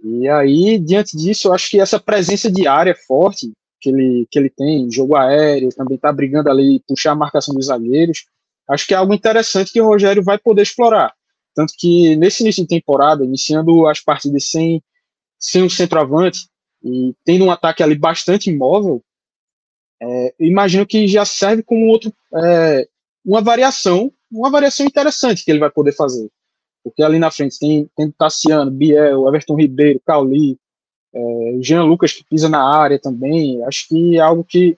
E aí, diante disso, eu acho que essa presença de área forte que ele, que ele tem, jogo aéreo, também está brigando ali, puxar a marcação dos zagueiros. Acho que é algo interessante que o Rogério vai poder explorar. Tanto que nesse início de temporada, iniciando as partidas sem, sem um centroavante e tendo um ataque ali bastante imóvel, é, imagino que já serve como outro, é, uma variação, uma variação interessante que ele vai poder fazer. Porque ali na frente tem, tem Tassiano, Biel, Everton Ribeiro, Cauli, é, Jean Lucas que pisa na área também. Acho que é algo que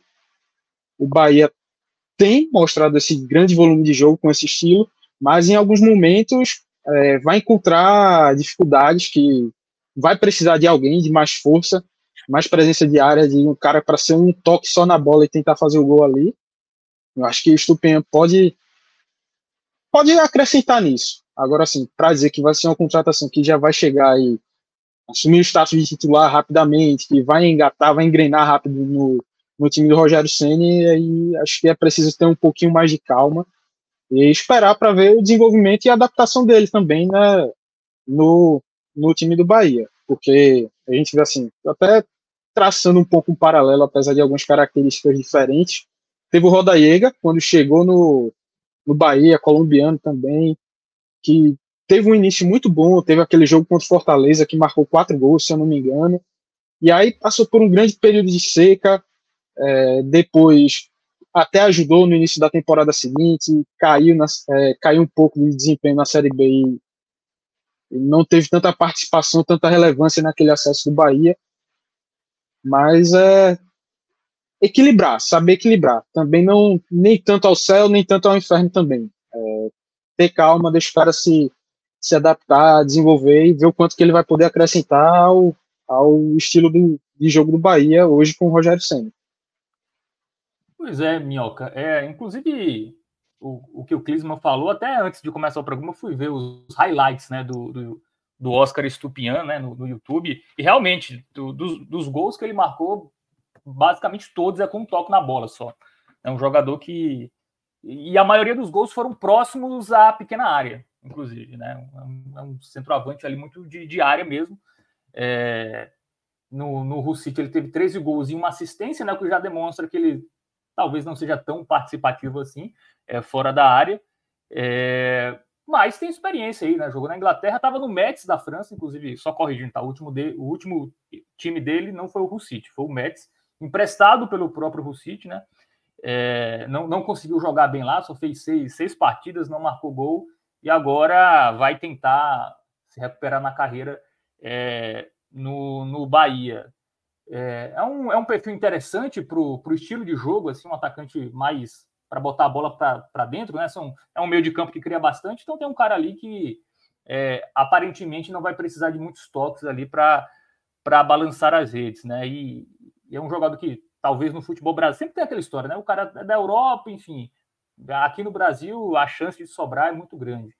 o Bahia tem mostrado esse grande volume de jogo com esse estilo, mas em alguns momentos é, vai encontrar dificuldades que vai precisar de alguém de mais força, mais presença de área, de um cara para ser um toque só na bola e tentar fazer o gol ali. Eu acho que o Stupian pode pode acrescentar nisso. Agora, assim, para dizer que vai ser uma contratação que já vai chegar e assumir o status de titular rapidamente, que vai engatar, vai engrenar rápido no, no time do Rogério Ceni, aí acho que é preciso ter um pouquinho mais de calma e esperar para ver o desenvolvimento e a adaptação dele também né, no, no time do Bahia, porque a gente vê assim, até traçando um pouco um paralelo, apesar de algumas características diferentes, teve o Rodaiega, quando chegou no, no Bahia, colombiano também, que teve um início muito bom, teve aquele jogo contra o Fortaleza que marcou quatro gols, se eu não me engano, e aí passou por um grande período de seca, é, depois até ajudou no início da temporada seguinte, caiu, na, é, caiu um pouco de desempenho na Série B e, não teve tanta participação, tanta relevância naquele acesso do Bahia, mas é equilibrar, saber equilibrar, também não nem tanto ao céu, nem tanto ao inferno também, é, ter calma, deixar o cara se, se adaptar, desenvolver e ver o quanto que ele vai poder acrescentar ao, ao estilo do, de jogo do Bahia hoje com o Rogério Senna.
Pois é, Minhoca. É, inclusive, o, o que o Clisman falou, até antes de começar o programa, eu fui ver os highlights né, do, do, do Oscar Stupian né, no, no YouTube. E realmente, do, dos, dos gols que ele marcou, basicamente todos é com um toque na bola só. É um jogador que. E a maioria dos gols foram próximos à pequena área, inclusive. Né? É um, é um centroavante ali muito de, de área mesmo. É, no, no Hull City ele teve 13 gols e uma assistência, né, que já demonstra que ele talvez não seja tão participativo assim, é, fora da área. É, mas tem experiência aí, né? Jogou na Inglaterra, estava no Mets da França, inclusive, só corrigindo, tá? O último, de, o último time dele não foi o City, foi o Mets, emprestado pelo próprio City, né? É, não, não conseguiu jogar bem lá, só fez seis, seis partidas, não marcou gol e agora vai tentar se recuperar na carreira é, no, no Bahia. É, é, um, é um perfil interessante para o estilo de jogo, assim, um atacante mais para botar a bola para dentro, né? São, é um meio de campo que cria bastante, então tem um cara ali que é, aparentemente não vai precisar de muitos toques ali para balançar as redes, né? E, e, é um jogador que talvez no futebol brasileiro sempre tem aquela história, né? O cara é da Europa, enfim, aqui no Brasil a chance de sobrar é muito grande.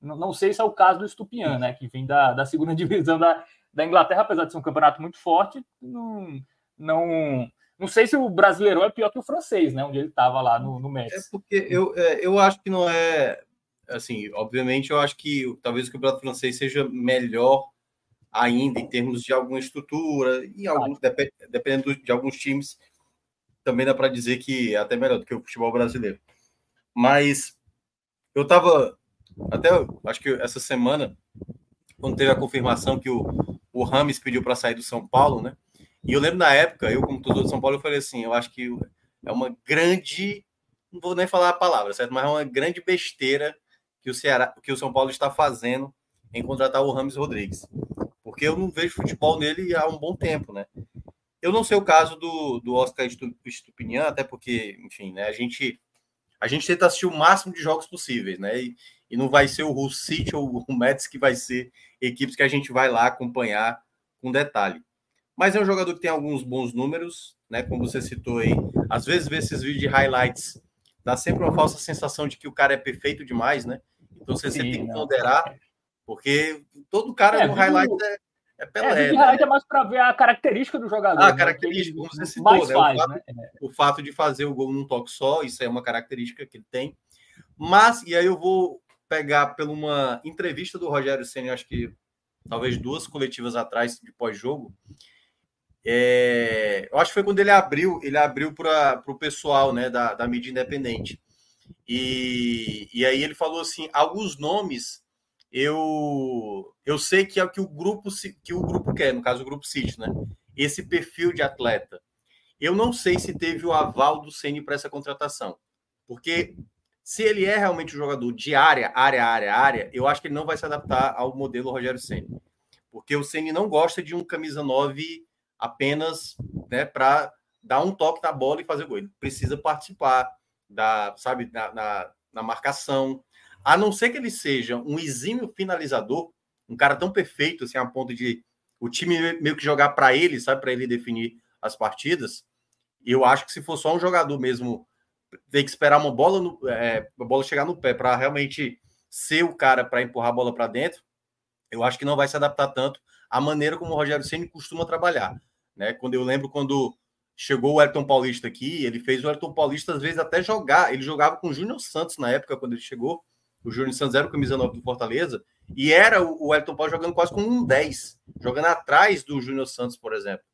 Não, não sei se é o caso do Estupian, né? Que vem da, da segunda divisão da, da Inglaterra, apesar de ser um campeonato muito forte, não, não, não sei se o brasileiro é pior que o francês, né? Onde ele estava lá no, no Messi.
É porque eu, é, eu acho que não é. Assim, obviamente, eu acho que talvez o campeonato francês seja melhor ainda em termos de alguma estrutura, e alguns, dependendo de alguns times, também dá para dizer que é até melhor do que o futebol brasileiro. Mas eu estava até acho que essa semana, quando teve a confirmação que o, o Rames pediu para sair do São Paulo, né? E eu lembro na época, eu como torcedor do São Paulo, eu falei assim, eu acho que é uma grande, não vou nem falar a palavra, certo? Mas é uma grande besteira que o Ceará, que o São Paulo está fazendo em contratar o Rames Rodrigues, porque eu não vejo futebol nele há um bom tempo, né? Eu não sei o caso do, do Oscar Estupinian, até porque, enfim, né? A gente a gente tenta assistir o máximo de jogos possíveis, né? E, e não vai ser o Hull City ou o Mets que vai ser equipes que a gente vai lá acompanhar com detalhe. Mas é um jogador que tem alguns bons números, né? Como você citou aí, às vezes ver esses vídeos de highlights dá sempre uma falsa sensação de que o cara é perfeito demais, né? Então você, Sim, sempre tem que ponderar, porque todo cara é, no highlight é, é Pelé.
É, né? é mais para ver a característica do jogador.
Ah, a né? característica, como você citou, né? Faz, o, fato, né? o fato de fazer o gol num toque só, isso é uma característica que ele tem. Mas, e aí eu vou pegar pela uma entrevista do Rogério Senna, acho que talvez duas coletivas atrás de pós-jogo, É, eu acho que foi quando ele abriu, ele abriu para o pessoal né, da, da mídia independente. E, e aí ele falou assim: alguns nomes eu eu sei que é o que o grupo que o grupo quer, no caso o grupo City, né? Esse perfil de atleta. Eu não sei se teve o aval do Ceni para essa contratação, porque se ele é realmente um jogador de área, área, área, área, eu acho que ele não vai se adaptar ao modelo Rogério Ceni, porque o Ceni não gosta de um camisa 9 apenas, né, para dar um toque na bola e fazer gol. Ele precisa participar da, sabe, na, na, na marcação, a não ser que ele seja um exímio finalizador, um cara tão perfeito assim a ponto de o time meio que jogar para ele, sabe, para ele definir as partidas. Eu acho que se for só um jogador mesmo ter que esperar uma bola no, é, a bola chegar no pé para realmente ser o cara para empurrar a bola para dentro, eu acho que não vai se adaptar tanto à maneira como o Rogério Ceni costuma trabalhar, né? Quando eu lembro quando chegou o Elton Paulista aqui, ele fez o Elton Paulista às vezes até jogar, ele jogava com o Júnior Santos na época quando ele chegou, o Júnior Santos era o camisa 9 do Fortaleza, e era o Elton Paulo jogando quase com um 10, jogando atrás do Júnior Santos, por exemplo.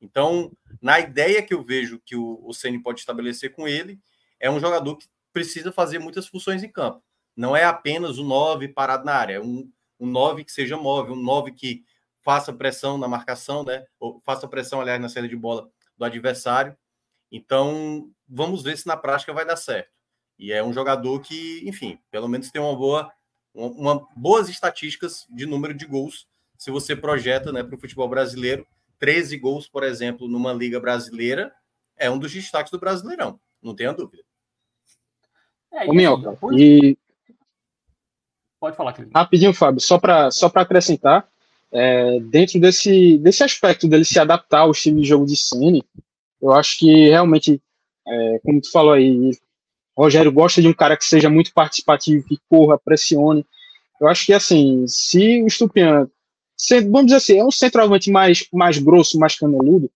Então, na ideia que eu vejo que o, o Ceni pode estabelecer com ele, é um jogador que precisa fazer muitas funções em campo. Não é apenas o 9 parado na área, é um, um 9 que seja móvel, um 9 que faça pressão na marcação, né? Ou faça pressão, aliás, na saída de bola do adversário. Então, vamos ver se na prática vai dar certo. E é um jogador que, enfim, pelo menos tem uma boa, uma, boas estatísticas de número de gols. Se você projeta né, para o futebol brasileiro, 13 gols, por exemplo, numa liga brasileira, é um dos destaques do Brasileirão, não tenha dúvida.
É, Ô, Minhoca, e...
Pode falar, querido.
Rapidinho, Fábio, só para só acrescentar, é, dentro desse, desse aspecto dele se adaptar ao estilo de jogo de Cine, eu acho que realmente, é, como tu falou aí, Rogério gosta de um cara que seja muito participativo, que corra, pressione. Eu acho que, assim, se o Stupian, vamos dizer assim, é um centroavante mais, mais grosso, mais caneludo,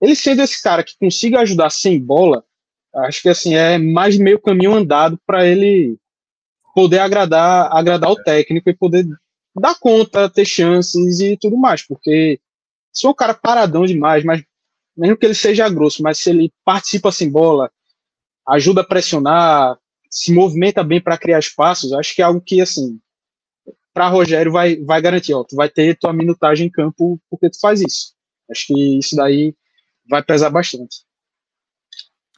ele sendo esse cara que consiga ajudar sem bola, acho que, assim, é mais meio caminho andado para ele poder agradar, agradar o técnico e poder dar conta, ter chances e tudo mais, porque se é um cara paradão demais, mas mesmo que ele seja grosso, mas se ele participa sem bola, ajuda a pressionar, se movimenta bem para criar espaços, acho que é algo que, assim, para Rogério vai, vai garantir, ó, tu vai ter tua minutagem em campo porque tu faz isso. Acho que isso daí vai pesar bastante.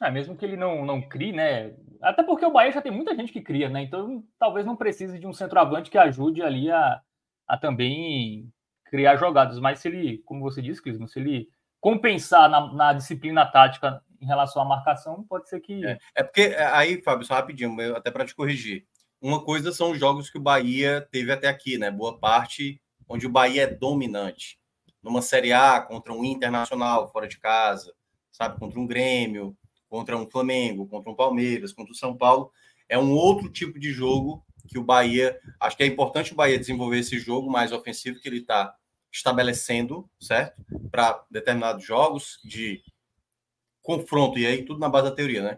É, mesmo que ele não, não crie, né? Até porque o Bahia já tem muita gente que cria, né? Então talvez não precise de um centroavante que ajude ali a, a também criar jogadas. Mas se ele, como você disse, Clisman, se ele compensar na, na disciplina tática em relação à marcação, pode ser que.
É, é porque é, aí, Fábio, só rapidinho, até para te corrigir. Uma coisa são os jogos que o Bahia teve até aqui, né? Boa parte onde o Bahia é dominante. Numa Série A, contra um Internacional fora de casa, sabe? Contra um Grêmio, contra um Flamengo, contra um Palmeiras, contra o São Paulo. É um outro tipo de jogo que o Bahia. Acho que é importante o Bahia desenvolver esse jogo mais ofensivo que ele está estabelecendo, certo? Para determinados jogos de confronto, e aí tudo na base da teoria, né?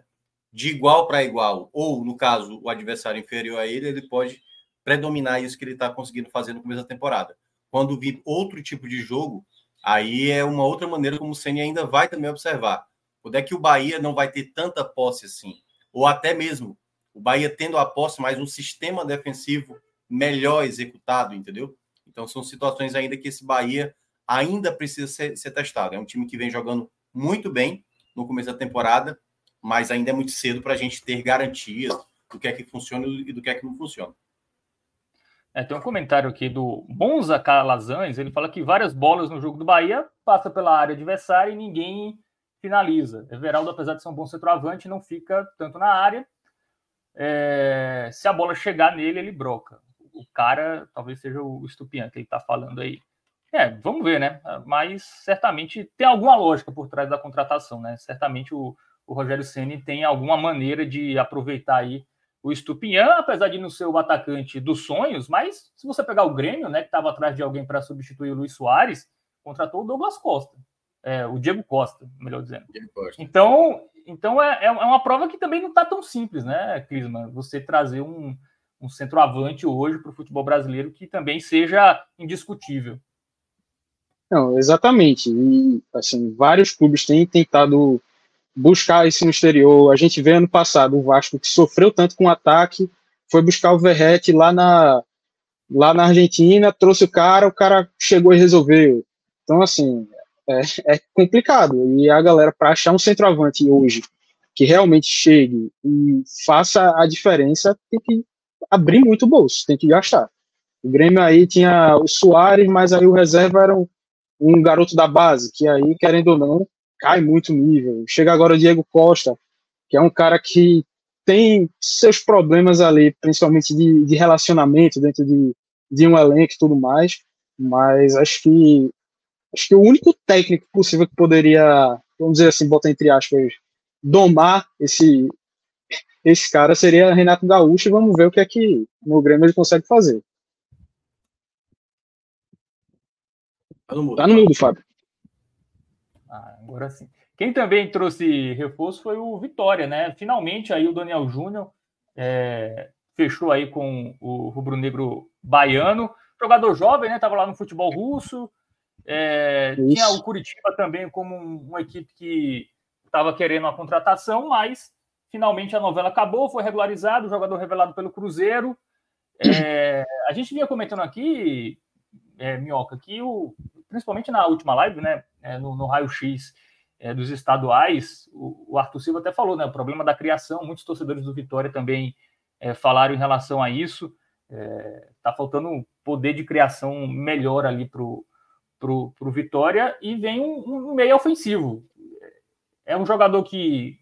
De igual para igual, ou no caso, o adversário inferior a ele, ele pode predominar isso que ele está conseguindo fazer no começo da temporada. Quando vir outro tipo de jogo, aí é uma outra maneira como o Ceni ainda vai também observar. Quando é que o Bahia não vai ter tanta posse assim? Ou até mesmo o Bahia tendo a posse, mas um sistema defensivo melhor executado, entendeu? Então são situações ainda que esse Bahia ainda precisa ser, ser testado. É um time que vem jogando muito bem, no começo da temporada, mas ainda é muito cedo para a gente ter garantias do que é que funciona e do que é que não funciona.
É, tem um comentário aqui do Bonza Calazans, ele fala que várias bolas no jogo do Bahia passa pela área adversária e ninguém finaliza. Everaldo, apesar de ser um bom centroavante, não fica tanto na área. É, se a bola chegar nele, ele broca. O cara talvez seja o Estupian que ele está falando aí. É, vamos ver, né? Mas certamente tem alguma lógica por trás da contratação, né? Certamente o, o Rogério Ceni tem alguma maneira de aproveitar aí o Estupinhã, apesar de não ser o atacante dos sonhos, mas se você pegar o Grêmio, né, que estava atrás de alguém para substituir o Luiz Soares, contratou o Douglas Costa, é, o Diego Costa, melhor dizendo. Então, então é, é, é uma prova que também não está tão simples, né, Clisman? Você trazer um, um centroavante hoje para o futebol brasileiro que também seja indiscutível.
Não, exatamente. E, assim, vários clubes têm tentado buscar isso no exterior. A gente vê ano passado o Vasco que sofreu tanto com o ataque, foi buscar o Verrete lá na, lá na Argentina, trouxe o cara, o cara chegou e resolveu. Então, assim, é, é complicado. E a galera, para achar um centroavante hoje que realmente chegue e faça a diferença, tem que abrir muito o bolso, tem que gastar. O Grêmio aí tinha o Soares, mas aí o reserva era um, um garoto da base, que aí, querendo ou não, cai muito nível. Chega agora o Diego Costa, que é um cara que tem seus problemas ali, principalmente de, de relacionamento dentro de, de um elenco e tudo mais, mas acho que acho que o único técnico possível que poderia, vamos dizer assim, botar entre aspas, domar esse esse cara seria Renato Gaúcho e vamos ver o que é que no Grêmio ele consegue fazer.
Tá no mudo, tá no mundo Fábio. Ah, agora sim. Quem também trouxe reforço foi o Vitória, né? Finalmente aí o Daniel Júnior é, fechou aí com o rubro-negro baiano, jogador jovem, né? Tava lá no futebol russo. É, tinha o Curitiba também como uma equipe que estava querendo uma contratação, mas finalmente a novela acabou, foi regularizado, o jogador revelado pelo Cruzeiro. É, a gente vinha comentando aqui, é, Minhoca, que o, principalmente na última live, né, é, no, no raio-x é, dos estaduais, o, o, Arthur Silva até falou, né, o problema da criação, muitos torcedores do Vitória também é, falaram em relação a isso, está é, faltando um poder de criação melhor ali para o Vitória, e vem um, um meio ofensivo. É um jogador que,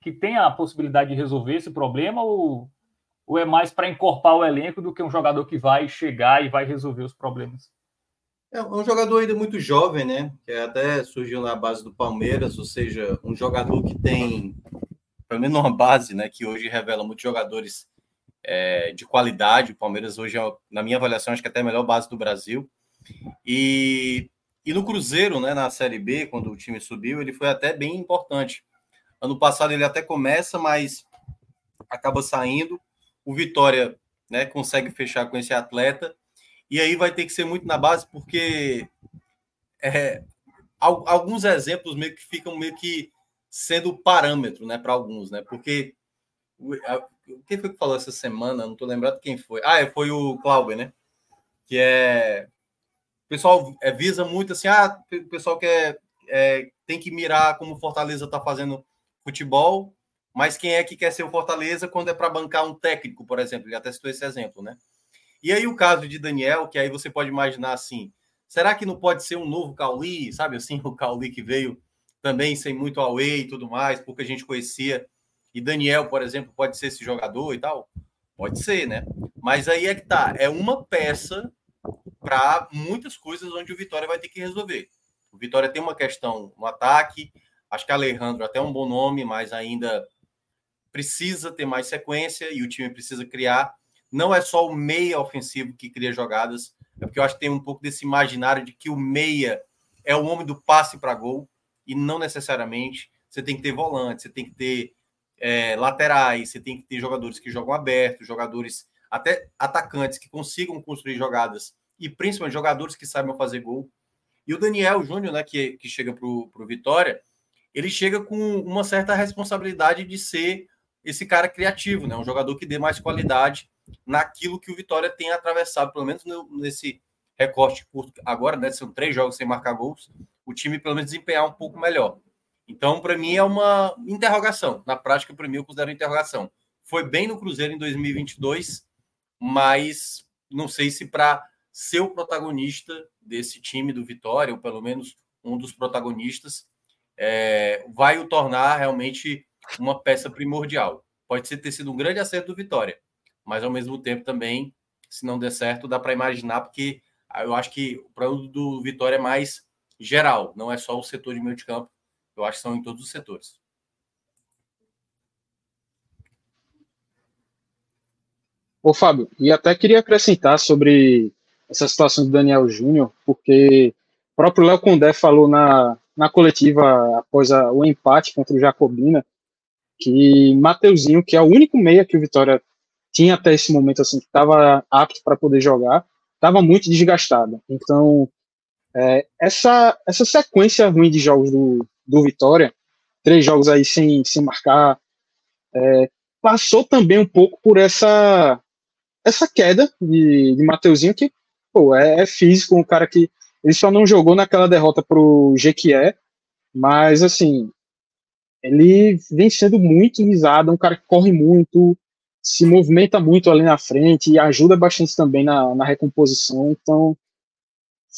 que tem a possibilidade de resolver esse problema ou, ou é mais para encorpar o elenco do que um jogador que vai chegar e vai resolver os problemas?
É um jogador ainda muito jovem, né? Que até surgiu na base do Palmeiras, ou seja, um jogador que tem, pelo menos uma base, né? Que hoje revela muitos jogadores é, de qualidade. O Palmeiras hoje, é, na minha avaliação, acho que é até a melhor base do Brasil. E, e no Cruzeiro, né? Na Série B, quando o time subiu, ele foi até bem importante. Ano passado ele até começa, mas acaba saindo. O Vitória, né? Consegue fechar com esse atleta e aí vai ter que ser muito na base, porque é, alguns exemplos meio que ficam meio que sendo parâmetro, né, para alguns, né? Porque quem foi que falou essa semana? Não tô lembrado quem foi. Ah, é, foi o Clauber, né? Que é o pessoal é, visa muito assim, ah, o pessoal quer é, tem que mirar como o Fortaleza está fazendo futebol, mas quem é que quer ser o Fortaleza quando é para bancar um técnico, por exemplo? Ele até citou esse exemplo, né? E aí o caso de Daniel, que aí você pode imaginar assim, será que não pode ser um novo Cauli, sabe assim, o Cauli que veio também sem muito away e tudo mais, porque a gente conhecia, e Daniel, por exemplo, pode ser esse jogador e tal? Pode ser, né? Mas aí é que tá, é uma peça para muitas coisas onde o Vitória vai ter que resolver. O Vitória tem uma questão no ataque, acho que Alejandro até é um bom nome, mas ainda precisa ter mais sequência e o time precisa criar não é só o meia ofensivo que cria jogadas, é porque eu acho que tem um pouco desse imaginário de que o meia é o homem do passe para gol, e não necessariamente. Você tem que ter volante, você tem que ter é, laterais, você tem que ter jogadores que jogam aberto, jogadores até atacantes que consigam construir jogadas, e principalmente jogadores que saibam fazer gol. E o Daniel Júnior, né, que, que chega para o Vitória, ele chega com uma certa responsabilidade de ser esse cara criativo, né? Um jogador que dê mais qualidade naquilo que o Vitória tem atravessado, pelo menos nesse recorte curto agora, né? São três jogos sem marcar gols, o time pelo menos desempenhar um pouco melhor. Então, para mim, é uma interrogação. Na prática, para mim, eu considero interrogação. Foi bem no Cruzeiro em 2022, mas não sei se para ser o protagonista desse time do Vitória, ou pelo menos um dos protagonistas, é, vai o tornar realmente uma peça primordial. Pode ser ter sido um grande acerto do Vitória, mas ao mesmo tempo também, se não der certo, dá para imaginar, porque eu acho que o produto do Vitória é mais geral, não é só o setor de meio de campo, eu acho que são em todos os setores.
Ô, Fábio, e até queria acrescentar sobre essa situação do Daniel Júnior, porque o próprio Léo Condé falou na, na coletiva após a, o empate contra o Jacobina, que Mateuzinho, que é o único meia que o Vitória tinha até esse momento assim que estava apto para poder jogar, estava muito desgastado. Então, É, essa, essa sequência ruim de jogos do, do Vitória, três jogos aí sem, sem marcar, é, passou também um pouco por essa essa queda de, de Mateuzinho, que pô, é, é físico, um cara que ele só não jogou naquela derrota pro Jequié, mas assim, ele vem sendo muito visado, um cara que corre muito, se movimenta muito ali na frente e ajuda bastante também na, na recomposição. Então,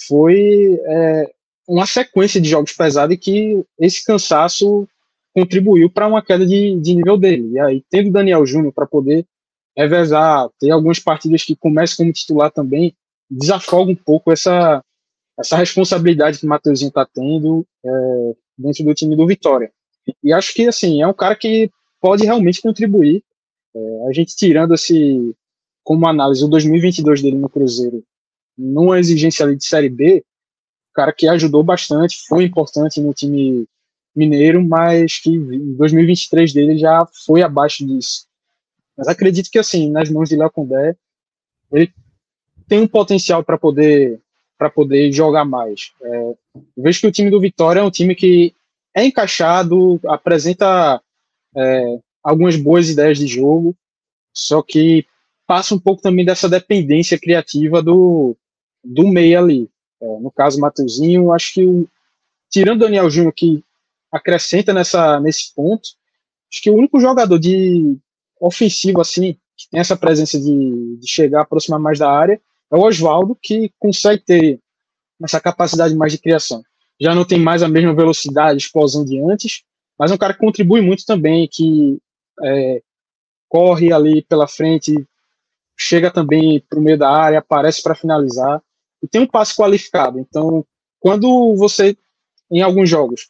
foi é, uma sequência de jogos pesados que esse cansaço contribuiu para uma queda de, de nível dele. E aí, tendo Daniel Júnior para poder revezar, ter algumas partidas que começam como titular também, desafoga um pouco essa, essa responsabilidade que o Matheusinho está tendo é, dentro do time do Vitória. E acho que, assim, é um cara que pode realmente contribuir. É, a gente tirando esse, como análise, o 2022 dele no Cruzeiro, numa exigência ali de Série B, cara que ajudou bastante, foi importante no time mineiro, mas que em 2023 dele já foi abaixo disso. Mas acredito que, assim, nas mãos de Léo Condé, ele tem um potencial para poder para poder jogar mais. É, vejo que o time do Vitória é um time que é encaixado, apresenta é, algumas boas ideias de jogo, só que passa um pouco também dessa dependência criativa do, do meio ali. É, no caso, Matheusinho, acho que o, tirando o Daniel Júnior, que acrescenta nessa, nesse ponto, acho que o único jogador de ofensivo, assim, que tem essa presença de, de chegar, aproximar mais da área, é o Oswaldo, que consegue ter essa capacidade mais de criação. Já não tem mais a mesma velocidade, explosão de antes, mas é um cara que contribui muito também, que é, corre ali pela frente, chega também para o meio da área, aparece para finalizar, e tem um passe qualificado. Então, quando você, em alguns jogos,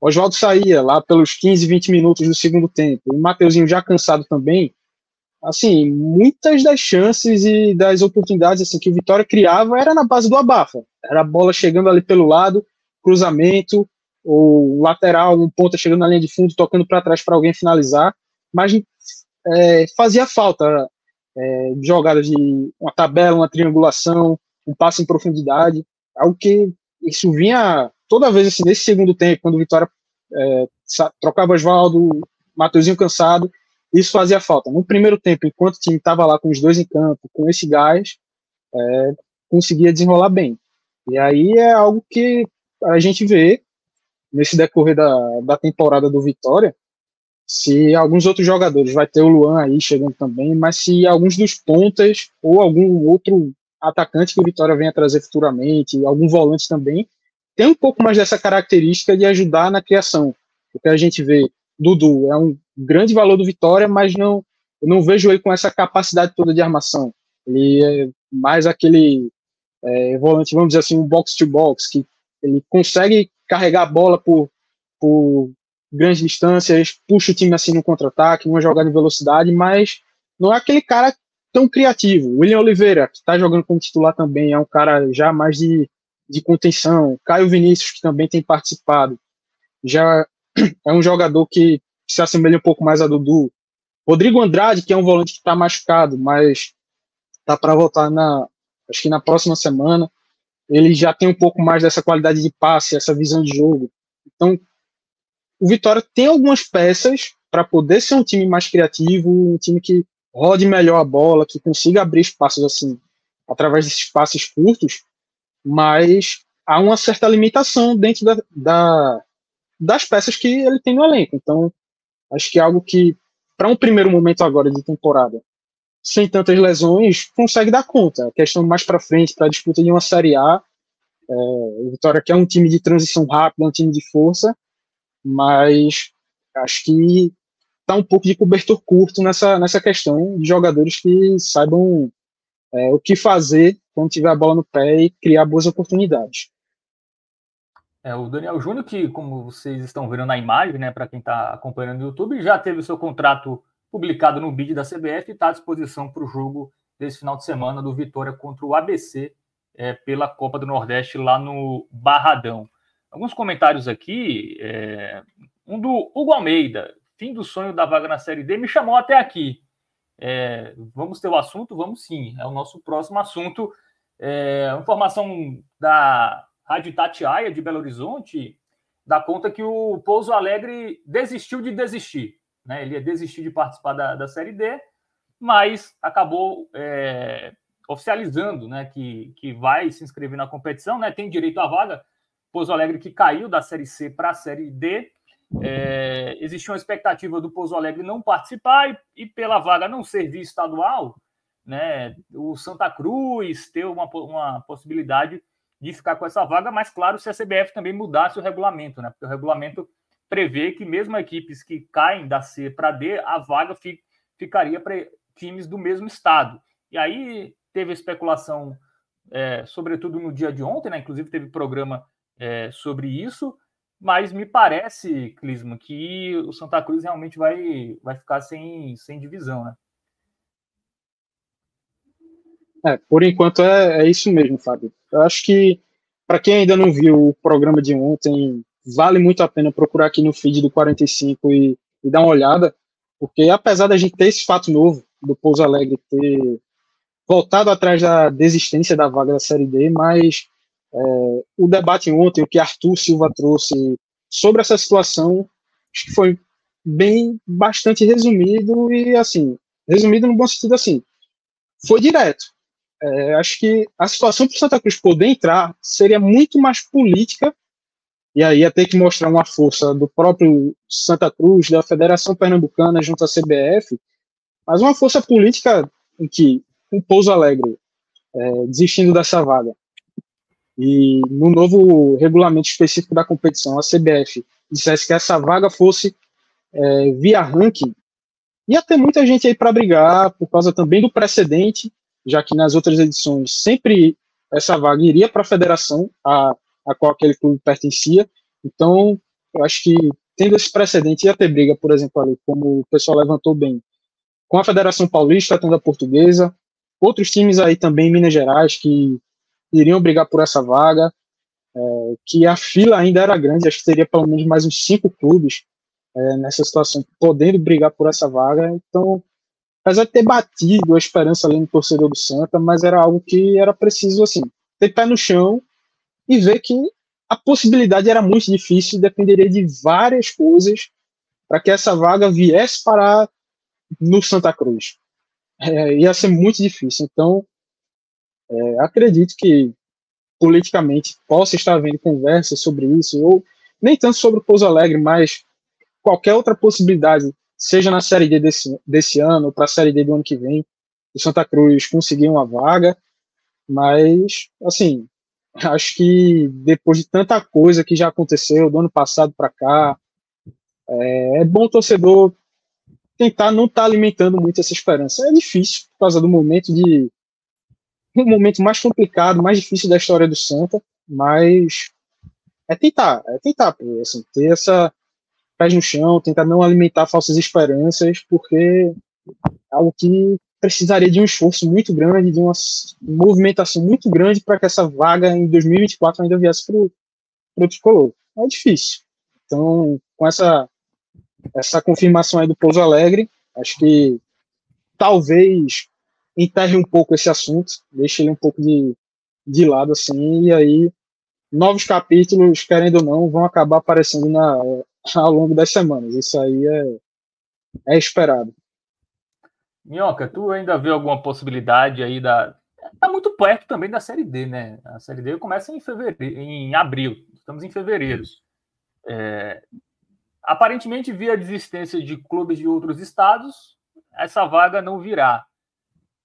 Oswaldo saía lá pelos 15, 20 minutos do segundo tempo, o Mateuzinho já cansado também, assim, muitas das chances e das oportunidades assim que o Vitória criava era na base do abafa. Era a bola chegando ali pelo lado, cruzamento, ou lateral, um ponta chegando na linha de fundo, tocando para trás para alguém finalizar, mas é, fazia falta é, jogadas de uma tabela, uma triangulação, um passe em profundidade, algo que isso vinha toda vez assim, nesse segundo tempo, quando o Vitória é, trocava Oswaldo, Matheusinho cansado, isso fazia falta. No primeiro tempo, enquanto o time estava lá com os dois em campo, com esse gás, é, conseguia desenrolar bem. E aí é algo que a gente vê nesse decorrer da, da temporada do Vitória, se alguns outros jogadores, vai ter o Luan aí chegando também, mas se alguns dos pontas ou algum outro atacante que o Vitória venha trazer futuramente, algum volante também, tem um pouco mais dessa característica de ajudar na criação. Porque a gente vê Dudu é um grande valor do Vitória, mas não não vejo ele com essa capacidade toda de armação. Ele é mais aquele é, volante, vamos dizer assim, um box to box, que ele consegue carregar a bola por, por grandes distâncias, puxa o time assim no contra-ataque, numa jogada de velocidade, mas não é aquele cara tão criativo. William Oliveira, que está jogando como titular também, é um cara já mais de, de contenção. Caio Vinícius, que também tem participado, já é um jogador que se assemelha um pouco mais a Dudu. Rodrigo Andrade, que é um volante que está machucado, mas tá para voltar na, acho que na próxima semana. Ele já tem um pouco mais dessa qualidade de passe, essa visão de jogo. Então, o Vitória tem algumas peças para poder ser um time mais criativo, um time que rode melhor a bola, que consiga abrir espaços assim, através desses passes curtos, mas há uma certa limitação dentro da, da, das peças que ele tem no elenco. Então, acho que é algo que, para um primeiro momento agora de temporada, sem tantas lesões, consegue dar conta. A questão mais para frente, para a disputa de uma Série A, é, o Vitória que é um time de transição rápida, um time de força, mas acho que está um pouco de cobertor curto nessa, nessa questão de jogadores que saibam é, o que fazer quando tiver a bola no pé e criar boas oportunidades.
É, o Daniel Júnior, que, como vocês estão vendo na imagem, né, para quem está acompanhando no YouTube, já teve o seu contrato publicado no BID da CBF e está à disposição para o jogo desse final de semana do Vitória contra o ABC é, pela Copa do Nordeste lá no Barradão. Alguns comentários aqui. É, um do Hugo Almeida, fim do sonho da vaga na Série D, me chamou até aqui. É, vamos ter o assunto? Vamos sim, é o nosso próximo assunto. É, informação da Rádio Tatiaia de Belo Horizonte dá conta que o Pouso Alegre desistiu de desistir. Né? Ele ia desistir de participar da, da Série D, mas acabou é, oficializando né, que, que vai se inscrever na competição, né? tem direito à vaga. Pouso Alegre que caiu da Série C para a Série D. É, existia uma expectativa do Pouso Alegre não participar e, e pela vaga não servir estadual, né, o Santa Cruz ter uma, uma possibilidade de ficar com essa vaga, mas claro, se a CBF também mudasse o regulamento, né? Porque o regulamento prevê que mesmo equipes que caem da C para D, a vaga fi, ficaria para times do mesmo estado. E aí teve especulação, é, sobretudo no dia de ontem, né? Inclusive teve programa é, sobre isso, mas me parece, Clisman, que o Santa Cruz realmente vai, vai ficar sem, sem divisão, né?
É, por enquanto é, é isso mesmo, Fábio. Eu acho que, para quem ainda não viu o programa de ontem, vale muito a pena procurar aqui no feed do 45 e, e dar uma olhada, porque apesar da gente ter esse fato novo do Pouso Alegre ter voltado atrás da desistência da vaga da Série D, mas é, o debate ontem, o que Arthur Silva trouxe sobre essa situação, acho que foi bem, bastante resumido e, assim, resumido no bom sentido, assim, foi direto. É, acho que a situação para o Santa Cruz poder entrar seria muito mais política, e aí ia ter que mostrar uma força do próprio Santa Cruz, da Federação Pernambucana junto à CBF, mas uma força política em que o Pouso Alegre, é, desistindo dessa vaga, e no novo regulamento específico da competição, a CBF dissesse que essa vaga fosse é, via ranking, ia ter muita gente aí para brigar por causa também do precedente já que nas outras edições sempre essa vaga iria para a federação a, a qual aquele clube pertencia. Então, eu acho que tendo esse precedente, ia ter briga, por exemplo, ali, como o pessoal levantou bem, com a Federação Paulista, tendo a Portuguesa, outros times aí também em Minas Gerais que iriam brigar por essa vaga, é, que a fila ainda era grande, acho que teria pelo menos mais uns cinco clubes é, nessa situação, podendo brigar por essa vaga. Então, apesar de ter batido a esperança ali no torcedor do Santa, mas era algo que era preciso, assim, ter pé no chão e ver que a possibilidade era muito difícil, dependeria de várias coisas para que essa vaga viesse para no Santa Cruz. É, ia ser muito difícil. Então, é, acredito que politicamente possa estar havendo conversa sobre isso, ou nem tanto sobre o Pouso Alegre, mas qualquer outra possibilidade seja na Série D desse, desse ano ou para a Série D do ano que vem, o Santa Cruz conseguir uma vaga, mas, assim, acho que depois de tanta coisa que já aconteceu do ano passado para cá, é, é, bom o torcedor tentar não estar tá alimentando muito essa esperança. É difícil por causa do momento de um momento mais complicado, mais difícil da história do Santa, mas é tentar, é tentar, assim, ter essa pés no chão, tentar não alimentar falsas esperanças, porque é algo que precisaria de um esforço muito grande, de uma movimentação muito grande para que essa vaga em 2024 ainda viesse para o tricolor. É difícil. Então, com essa, essa confirmação aí do Pouso Alegre, acho que talvez enterre um pouco esse assunto, deixe ele um pouco de, de lado, assim, e aí novos capítulos, querendo ou não, vão acabar aparecendo na, ao longo das semanas. Isso aí é, é esperado.
Minhoca, tu ainda vê alguma possibilidade aí da. Tá muito perto também da Série D, né? A Série D começa em fevereiro, em abril. Estamos em fevereiro. É... Aparentemente, via desistência de clubes de outros estados, essa vaga não virá.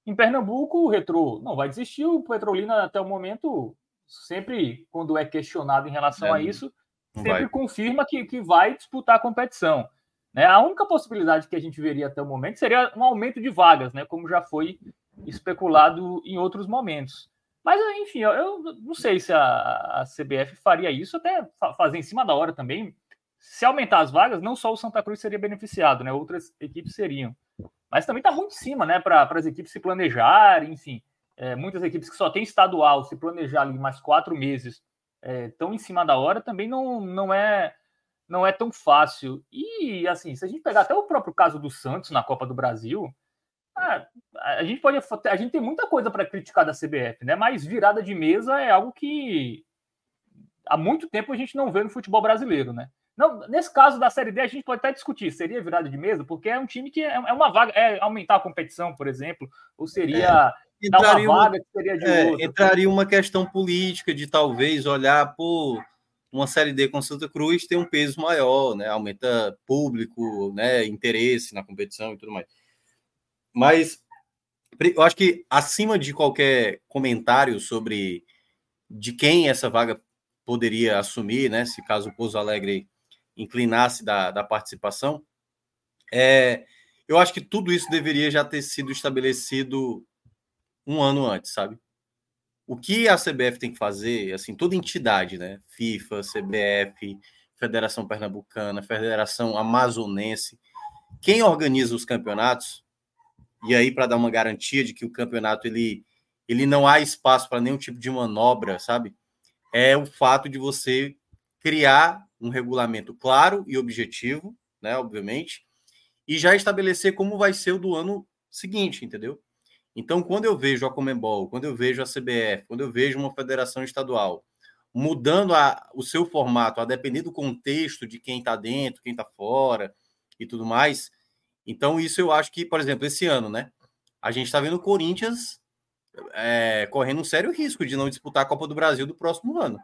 Em Pernambuco, o Retrô não vai desistir. O Petrolina, até o momento, sempre, quando é questionado em relação é, a isso, sempre vai. confirma que, que vai disputar a competição. Né? A única possibilidade que a gente veria até o momento seria um aumento de vagas, né? como já foi especulado em outros momentos. Mas, enfim, eu, eu não sei se a, a, CBF faria isso, até fazer em cima da hora também. Se aumentar as vagas, não só o Santa Cruz seria beneficiado, né? outras equipes seriam. Mas também está muito em cima, né? Para as equipes se planejarem, enfim. É, muitas equipes que só têm estadual, se planejar ali mais quatro meses é, tão em cima da hora também não, não é não é tão fácil. E assim, se a gente pegar até o próprio caso do Santos na Copa do Brasil, a, a gente pode a gente tem muita coisa para criticar da CBF, né? Mas virada de mesa é algo que há muito tempo a gente não vê no futebol brasileiro, né? Não, nesse caso da Série D, a gente pode até discutir, seria virada de mesa, porque é um time que é, é uma vaga, é aumentar a competição, por exemplo, ou seria é, dar uma vaga
que seria de é. Entraria uma questão política de talvez olhar, por uma Série D com Santa Cruz tem um peso maior, né? Aumenta público, né? Interesse na competição e tudo mais. Mas eu acho que acima de qualquer comentário sobre de quem essa vaga poderia assumir, né? Se caso o Pouso Alegre inclinasse da, da participação. É, eu acho que tudo isso deveria já ter sido estabelecido um ano antes, sabe? O que a CBF tem que fazer, assim, toda entidade, né? FIFA, CBF, Federação Pernambucana, Federação Amazonense, quem organiza os campeonatos, e aí para dar uma garantia de que o campeonato ele, ele não há espaço para nenhum tipo de manobra, sabe? É o fato de você criar um regulamento claro e objetivo, né, obviamente, e já estabelecer como vai ser o do ano seguinte, entendeu? Então, quando eu vejo a Comembol, quando eu vejo a CBF, quando eu vejo uma federação estadual mudando a, o seu formato a depender do contexto de quem está dentro, quem está fora e tudo mais, então isso eu acho que, por exemplo, esse ano, né, a gente está vendo o Corinthians é, correndo um sério risco de não disputar a Copa do Brasil do próximo ano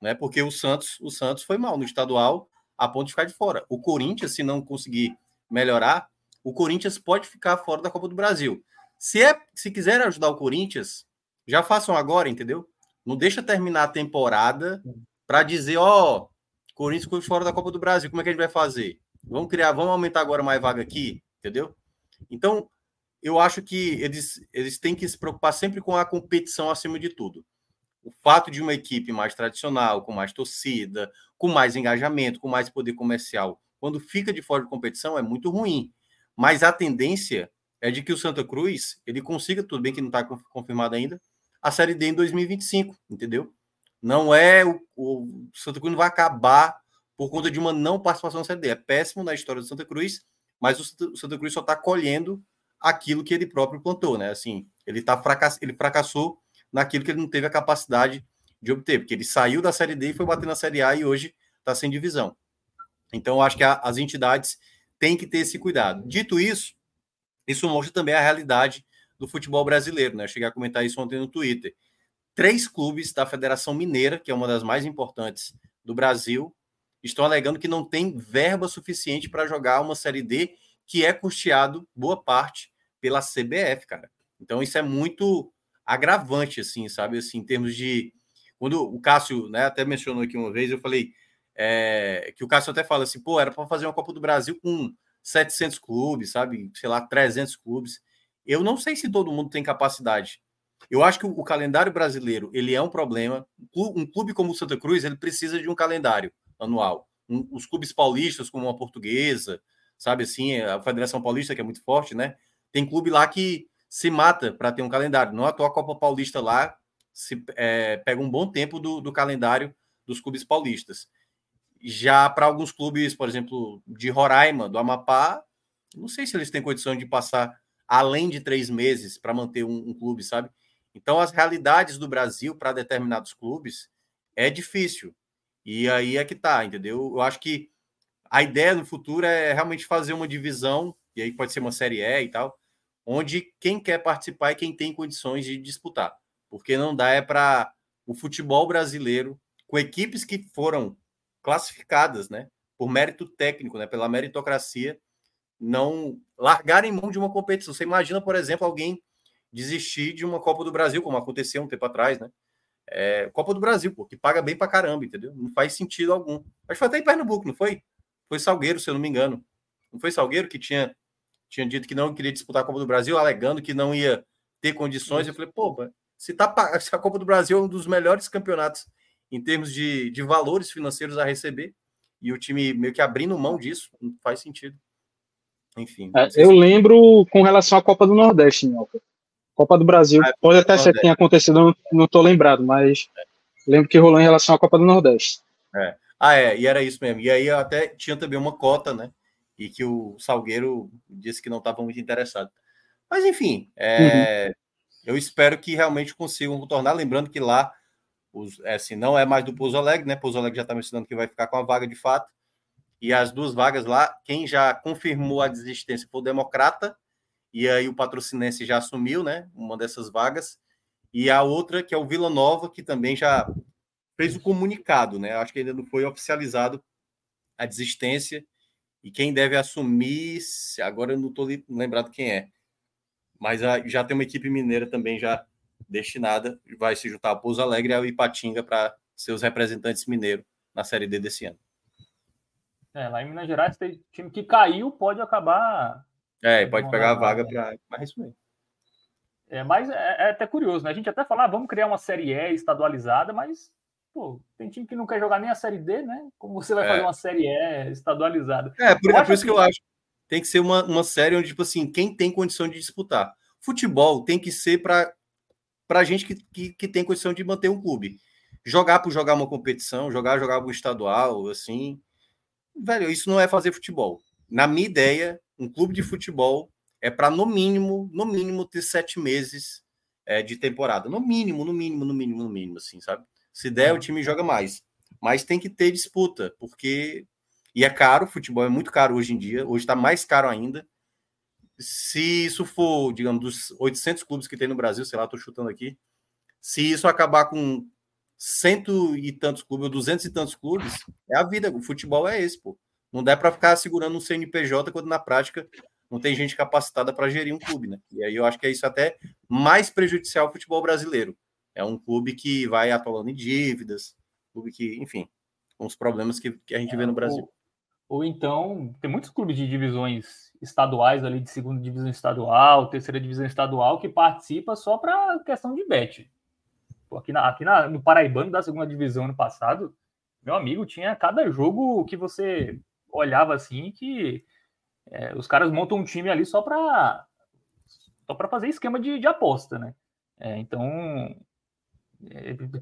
né? Porque o Santos, o Santos foi mal no estadual a ponto de ficar de fora. O Corinthians, se não conseguir melhorar, o Corinthians pode ficar fora da Copa do Brasil. Se é, se quiser ajudar o Corinthians, já façam agora, entendeu? Não deixa terminar a temporada para dizer, ó, oh, Corinthians ficou fora da Copa do Brasil, como é que a gente vai fazer? Vamos criar, vamos aumentar agora mais vaga aqui, entendeu? Então, eu acho que eles, eles têm que se preocupar sempre com a competição acima de tudo o fato de uma equipe mais tradicional, com mais torcida, com mais engajamento, com mais poder comercial, quando fica de fora de competição, é muito ruim. Mas a tendência é de que o Santa Cruz ele consiga, tudo bem que não está confirmado ainda, a Série D em 2025, entendeu? Não é o, o Santa Cruz não vai acabar por conta de uma não participação na Série D. É péssimo na história do Santa Cruz, mas o Santa, o Santa Cruz só está colhendo aquilo que ele próprio plantou, né? Assim, ele tá fracass... ele fracassou naquilo que ele não teve a capacidade de obter, porque ele saiu da Série D e foi bater na Série A e hoje está sem divisão. Então, eu acho que a, as entidades têm que ter esse cuidado. Dito isso, isso mostra também a realidade do futebol brasileiro, né? Eu cheguei a comentar isso ontem no Twitter. Três clubes da Federação Mineira, que é uma das mais importantes do Brasil, estão alegando que não tem verba suficiente para jogar uma Série D que é custeado boa parte pela CBF, cara. Então isso é muito agravante, assim, sabe? Assim, em termos de. Quando o Cássio né, até mencionou aqui uma vez, eu falei é, que o Cássio até fala assim, pô, era para fazer uma Copa do Brasil com 700 clubes, sabe? Sei lá, 300 clubes. Eu não sei se todo mundo tem capacidade. Eu acho que o, calendário brasileiro ele é um problema. Um clube como o Santa Cruz ele precisa de um calendário anual. Um, os clubes paulistas, como a Portuguesa, sabe assim, a Federação Paulista que é muito forte, né? Tem clube lá que se mata para ter um calendário. Não à toa a Copa Paulista lá se é, pega um bom tempo do, do calendário dos clubes paulistas. Já para alguns clubes, por exemplo, de Roraima, do Amapá, não sei se eles têm condição de passar além de três meses para manter um, um, clube, sabe? Então, as realidades do Brasil para determinados clubes é difícil. E aí é que tá, entendeu? Eu acho que a ideia no futuro é realmente fazer uma divisão, e aí pode ser uma série E e tal, onde quem quer participar é quem tem condições de disputar. Porque não dá é para o futebol brasileiro, com equipes que foram classificadas, né, por mérito técnico, né, pela meritocracia, não largarem mão de uma competição. Você imagina, por exemplo, alguém desistir de uma Copa do Brasil, como aconteceu um tempo atrás, né? É, Copa do Brasil, pô, que paga bem pra caramba, entendeu? Não faz sentido algum. Acho que foi até em Pernambuco, não foi? Foi Salgueiro, se eu não me engano. Não foi Salgueiro que tinha tinha dito que não queria disputar a Copa do Brasil, alegando que não ia ter condições. Eu falei, pô, se, tá, se a Copa do Brasil é um dos melhores campeonatos em termos de, de valores financeiros a receber, e o time meio que abrindo mão disso, não faz sentido. Enfim.
É, eu lembro com relação à Copa do Nordeste, Minhoca. Copa do Brasil, ah, pode até ser que tenha acontecido, não estou lembrado, mas é. lembro que rolou em relação à Copa do Nordeste.
É. Ah, é, e era isso mesmo. E aí até tinha também uma cota, né? E que o Salgueiro disse que não estava muito interessado. Mas, enfim, é, uhum. eu espero que realmente consigam tornar. Lembrando que lá Os, é, assim, não é mais do Pouso Alegre, né? Pouso Alegre já está mencionando que vai ficar com a vaga de fato. E as duas vagas lá, quem já confirmou a desistência foi o Democrata, e aí o patrocinense já assumiu, né? Uma dessas vagas. E a outra, que é o Vila Nova, que também já fez o comunicado, né? Acho que ainda não foi oficializado a desistência. E quem deve assumir, agora eu não estou lembrado quem é, mas já tem uma equipe mineira também já destinada, vai se juntar ao Pouso Alegre e ao Ipatinga para ser os representantes mineiros na Série D desse ano.
É, lá em Minas Gerais, tem time que caiu pode acabar.
É, pode pegar a vaga para. Mas isso mesmo.
É, mas é, é, até curioso, né? A gente até fala, ah, vamos criar uma Série E estadualizada, mas pô, tem time que não quer jogar nem a Série D, né? Como você vai é. fazer uma Série E estadualizada?
É, por, é por isso que eu acho. Tem que ser uma, uma série onde, tipo assim, quem tem condição de disputar. Futebol tem que ser para para gente que, que, que, tem condição de manter um clube. Jogar por jogar uma competição, jogar, jogar um estadual, assim. Velho, isso não é fazer futebol. Na minha ideia, um clube de futebol é para, no mínimo, no mínimo, ter sete meses é, de temporada. No mínimo, no mínimo, no mínimo, no mínimo, assim, sabe? Se der, o time joga mais. Mas tem que ter disputa, porque. E é caro, futebol é muito caro hoje em dia. Hoje está mais caro ainda se isso for, digamos, dos 800 clubes que tem no Brasil, sei lá, estou chutando aqui, se isso acabar com cento e tantos clubes, ou duzentos e tantos clubes, é a vida. O futebol é esse, pô. Não dá para ficar segurando um CNPJ quando na prática não tem gente capacitada para gerir um clube, né? E aí eu acho que é isso até mais prejudicial ao futebol brasileiro. É um clube que vai atolando em dívidas, clube que, enfim, com os problemas que, que a gente vê no Brasil.
Ou, ou então, tem muitos clubes de divisões estaduais ali de segunda divisão estadual, terceira divisão estadual, que participa só para questão de bet. Aqui, na, aqui na, no Paraibano da segunda divisão ano passado, meu amigo, tinha cada jogo que você olhava assim que é, os caras montam um time ali só para só para fazer esquema de, de aposta, né? É, então, é,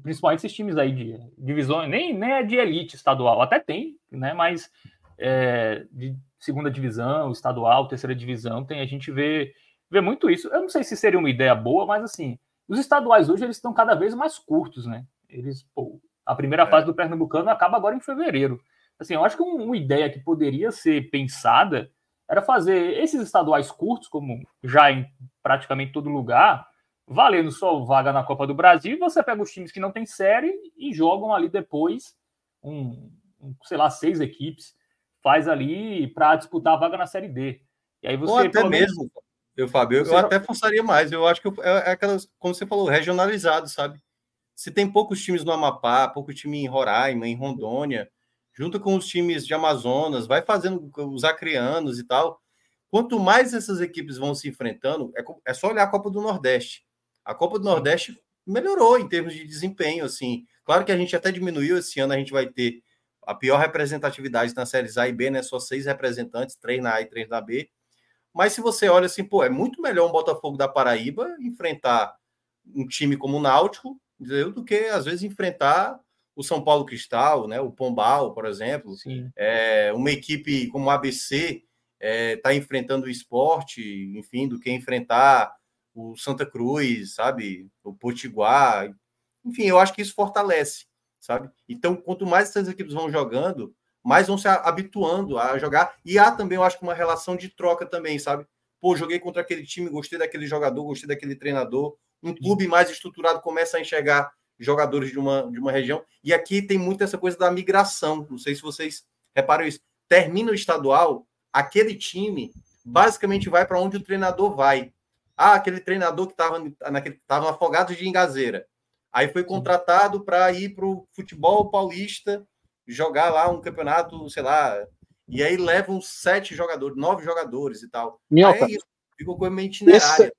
principalmente esses times aí de divisões, nem, nem é de elite estadual, até tem, né? Mas é, de segunda divisão, estadual, terceira divisão, tem a gente vê, vê muito isso. Eu não sei se seria uma ideia boa, mas assim, os estaduais hoje eles estão cada vez mais curtos, né? Eles, pô, a primeira é. fase do Pernambucano acaba agora em fevereiro. Assim, eu acho que uma ideia que poderia ser pensada era fazer esses estaduais curtos, como já em praticamente todo lugar, valendo só vaga na Copa do Brasil, você pega os times que não têm série e jogam ali depois um, um sei lá, seis equipes faz ali para disputar a vaga na Série D.
E aí você. Ou até mesmo, eu, Fábio, eu, até forçaria mais. Eu acho que é, é aquelas, como você falou, regionalizado, sabe? Se tem poucos times no Amapá, pouco time em Roraima, em Rondônia, junto com os times de Amazonas, vai fazendo os acrianos e tal. Quanto mais essas equipes vão se enfrentando, é, é só olhar a Copa do Nordeste. A Copa do Nordeste melhorou em termos de desempenho, assim. Claro que a gente até diminuiu esse ano, a gente vai ter a pior representatividade na séries A e B, né? Só seis representantes, três na A e três na B. Mas se você olha assim, pô, é muito melhor um Botafogo da Paraíba enfrentar um time como o Náutico, entendeu? do que às vezes enfrentar o São Paulo Cristal, né? O Pombal, por exemplo. Sim. É, uma equipe como o ABC está é, tá enfrentando o esporte, enfim, do que enfrentar o Santa Cruz, sabe? O Potiguar. Enfim, eu acho que isso fortalece sabe? Então, quanto mais essas equipes vão jogando, mais vão se habituando a jogar. E há também, eu acho, uma relação de troca também, sabe? Pô, joguei contra aquele time, gostei daquele jogador, gostei daquele treinador. Um clube mais estruturado começa a enxergar jogadores de uma, de uma região. E aqui tem muito essa coisa da migração. Não sei se vocês reparam isso. Termina o estadual, aquele time basicamente vai para onde o treinador vai. Ah, aquele treinador que estava afogado de engazeira. Aí foi contratado para ir para o futebol paulista, jogar lá um campeonato, sei lá. E aí levam sete jogadores, nove jogadores e tal.
Minhoca,
aí é isso, ficou com a itinerária.
Esse,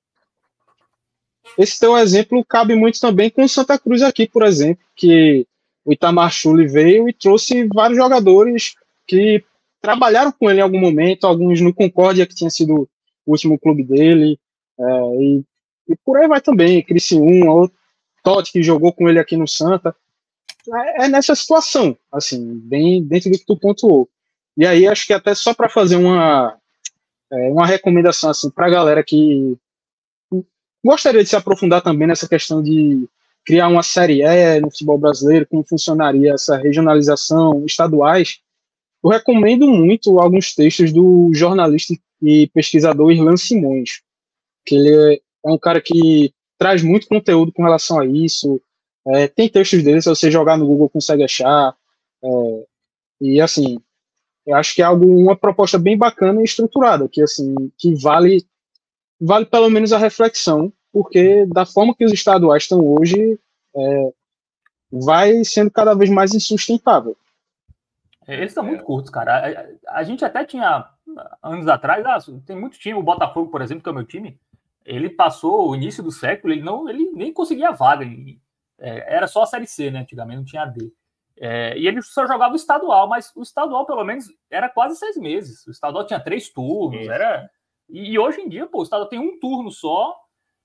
esse teu exemplo cabe muito também com o Santa Cruz aqui, por exemplo, que o Itamar Chuli veio e trouxe vários jogadores que trabalharam com ele em algum momento, alguns no Concórdia, que tinha sido o último clube dele, é, e, e, por aí vai também, Criciúma, Totti, que jogou com ele aqui no Santa. É, é nessa situação, assim, bem dentro do que tu pontuou. E aí, acho que até só para fazer uma, é, uma recomendação assim, para a galera que gostaria de se aprofundar também nessa questão de criar uma série E no futebol brasileiro, como funcionaria essa regionalização, estaduais, eu recomendo muito alguns textos do jornalista e pesquisador Irlan Simões, que ele é um cara que traz muito conteúdo com relação a isso. É, tem textos dele, se você jogar no Google consegue achar. É, e assim, eu acho que é algo, uma proposta bem bacana e estruturada, que assim, que vale, vale pelo menos a reflexão, porque da forma que os estaduais estão hoje, é, vai sendo cada vez mais insustentável.
Eles são muito curtos, cara. A, a, gente até tinha anos atrás, ah, tem muito time, o Botafogo, por exemplo, que é o meu time, ele passou o início do século, ele não, ele nem conseguia vaga. Ele, é, era só a série C, né? Antigamente não tinha D. É, e ele só jogava o estadual, mas o estadual, pelo menos, era quase seis meses. O estadual tinha três turnos, era. E, e, hoje em dia, pô, o estadual tem um turno só,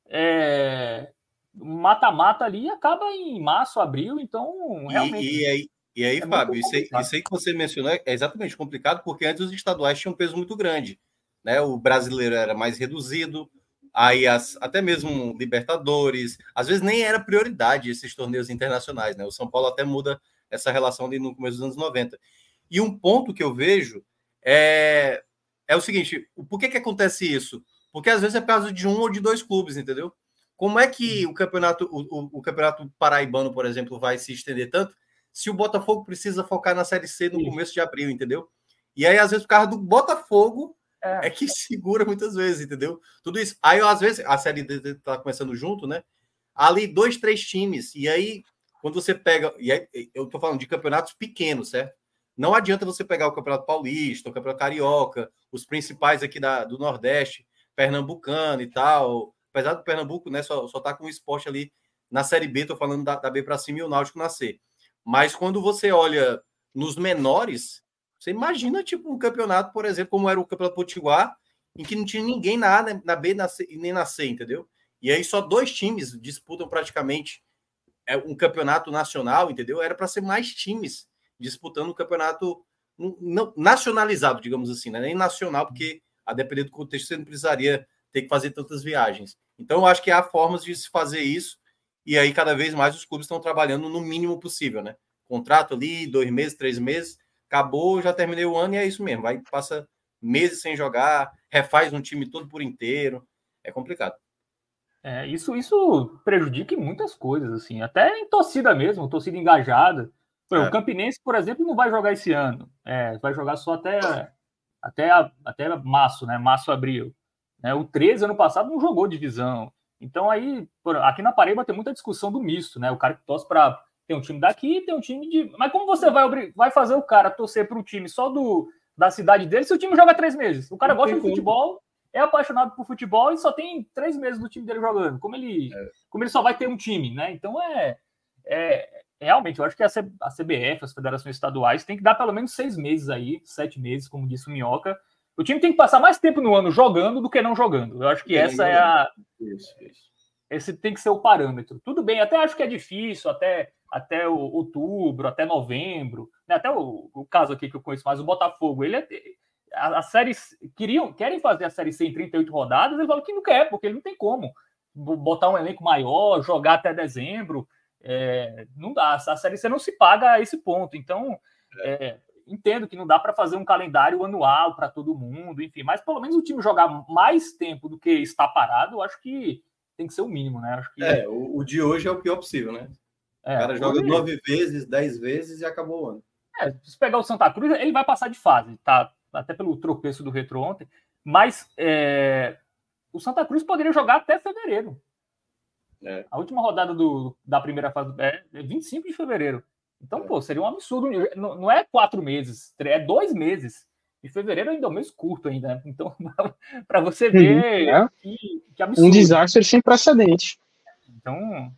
é, mata-mata é, ali acaba em março, abril, então realmente.
E, e aí, e aí é Fábio, isso aí, isso aí, que você mencionou é exatamente complicado, porque antes os estaduais tinham um peso muito grande. Né? O brasileiro era mais reduzido, aí as, até mesmo Libertadores, às vezes nem era prioridade esses torneios internacionais. Né? O São Paulo até muda essa relação ali no começo dos anos 90. E um ponto que eu vejo é, é o seguinte: por que, que acontece isso? Porque às vezes é por causa de um ou de dois clubes, entendeu? Como é que o campeonato, o, o, o campeonato paraibano, por exemplo, vai se estender tanto se o Botafogo precisa focar na Série C no começo de abril, entendeu? E aí, às vezes, por causa do Botafogo, é. é, que segura muitas vezes, entendeu? Tudo isso. Aí, às vezes, a Série tá começando junto, né? Ali, dois, três times. E aí, quando você pega, e aí, eu tô falando de campeonatos pequenos, certo? Não adianta você pegar o Campeonato Paulista, o Campeonato Carioca, os principais aqui da, do Nordeste, Pernambucano e tal. Apesar do Pernambuco, né, só, só tá com o esporte ali na Série B, tô falando da, da B para cima e o Náutico na C. Mas quando você olha nos menores, você imagina tipo um campeonato, por exemplo, como era o Campeonato Potiguar, em que não tinha ninguém na A, na B na C, nem na C, entendeu? E aí só dois times disputam praticamente é um campeonato nacional, entendeu? Era para ser mais times disputando o campeonato nacionalizado, digamos assim, né? nem nacional, porque a depender do contexto você não precisaria ter que fazer tantas viagens. Então, eu acho que há formas de se fazer isso, e aí cada vez mais os clubes estão trabalhando no mínimo possível, né? Contrato ali, dois meses, três meses, acabou, já terminei o ano e é isso mesmo. Vai, passa meses sem jogar, refaz um time todo por inteiro, é complicado.
É, isso, isso prejudica em muitas coisas, assim, até em torcida mesmo, torcida engajada. é. O Campinense, por exemplo, não vai jogar esse ano. É, vai jogar só até, até, até março, né? Março, abril. Né? O 13, ano passado, não jogou divisão. Então, aí, aqui na Paraíba tem muita discussão do misto, né? O cara que torce para. Tem um time daqui, tem um time de. Mas como você vai, vai fazer o cara torcer para um time só do, da cidade dele se o time joga três meses? O cara gosta de futebol, é apaixonado por futebol e só tem três meses do time dele jogando. Como ele, é. como ele só vai ter um time, né? Então é, é realmente, eu acho que a, CBF, as federações estaduais, tem que dar pelo menos seis meses aí, sete meses, como disse o Minhoca. O time tem que passar mais tempo no ano jogando do que não jogando. Eu acho que essa é a. Isso, isso. Esse tem que ser o parâmetro. Tudo bem, até acho que é difícil, até, até outubro, até novembro. Né? Até o, o caso aqui que eu conheço mais, o Botafogo. Ele é, a, série queriam, querem fazer a série C em 38 rodadas, ele falou que não quer, porque ele não tem como botar um elenco maior, jogar até dezembro. É, não dá, a série C não se paga a esse ponto. Então, é, entendo que não dá para fazer um calendário anual para todo mundo, enfim, mas pelo menos o time jogar mais tempo do que está parado, eu acho que tem que ser o mínimo, né? Acho que...
É, o, o de hoje é o pior possível, né? É, o cara joga hoje... nove vezes, dez vezes e acabou o ano.
É, se pegar o Santa Cruz, ele vai passar de fase, tá? até pelo tropeço do Retro ontem, mas é, o Santa Cruz poderia jogar até fevereiro. É. A última rodada do, da primeira fase é 25 de fevereiro. Então, é. pô, seria um absurdo. Não, não, é quatro meses, é dois meses. E fevereiro ainda é um mês curto ainda. Né? Então, para você ver
uhum, é. que, que, absurdo. Um desastre sem precedente.
Então,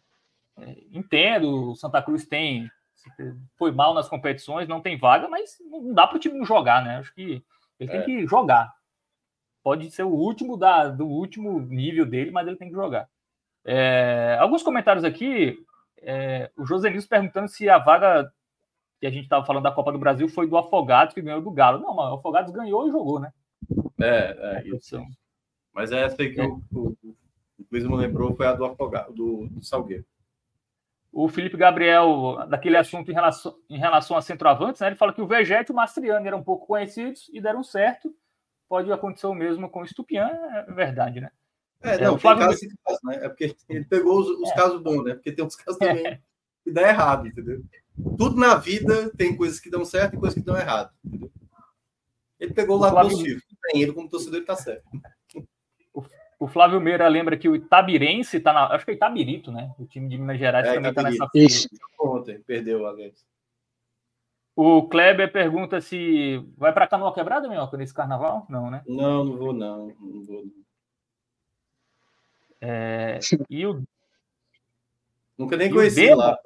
é, entendo, o Santa Cruz tem foi mal nas competições, não tem vaga, mas não dá para o time não jogar, né? Acho que ele tem é. que jogar. Pode ser o último da, do último nível dele, mas ele tem que jogar. É, alguns comentários aqui. É, o José Nilson perguntando se a vaga que a gente estava falando da Copa do Brasil foi do Afogados que ganhou do Galo. Não, mas o Afogados ganhou e jogou, né?
É, é isso. Mas essa aí que é. o, o, o Luiz me lembrou foi a do Afogado, do, do Salgueiro.
o Felipe Gabriel, daquele assunto em relação, em relação a centroavantes, né, ele fala que o Vegete e o Mastriani eram um pouco conhecidos e deram certo. Pode acontecer o mesmo com o Stupian, é verdade, né?
É, não, é, Flávio... caso, caso, né? É porque ele pegou os, os é. casos bons, né? Porque tem uns casos também é. que dá errado, entendeu? Tudo na vida tem coisas que dão certo e coisas que dão errado? Ele pegou o lado Flávio... positivo. Tem ele como torcedor, ele tá certo.
O Flávio Meira lembra que o Itabirense tá na. Acho que é Itabirito, né? O time de Minas Gerais é, também Itabirito. tá nessa. Isso.
Ontem, perdeu, Alex.
O Kleber pergunta se vai para Canoa Quebrada, Minhoca, nesse carnaval? Não, né?
Não, não vou, não. Não vou.
É... e o.
Nunca nem conheci Dema, lá.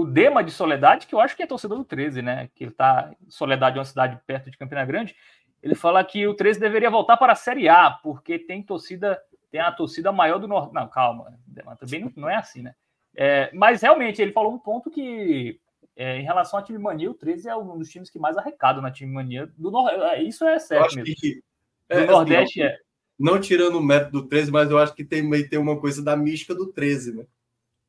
O Dema de Soledade, que eu acho que é torcedor do 13, né? Que ele tá. Soledade é uma cidade perto de Campina Grande. Ele fala que o 13 deveria voltar para a Série A, porque tem torcida, tem a torcida maior do Norte. Não, calma, também não, não é assim, né? É, mas realmente ele falou um ponto que, é, em relação à time mania, o 13 é um dos times que mais arrecada na time mania do Nordeste. É, isso é certo mesmo. Que,
é, do assim, Nordeste assim, é. Não tirando o método do 13, mas eu acho que tem, tem uma coisa da mística do 13, né?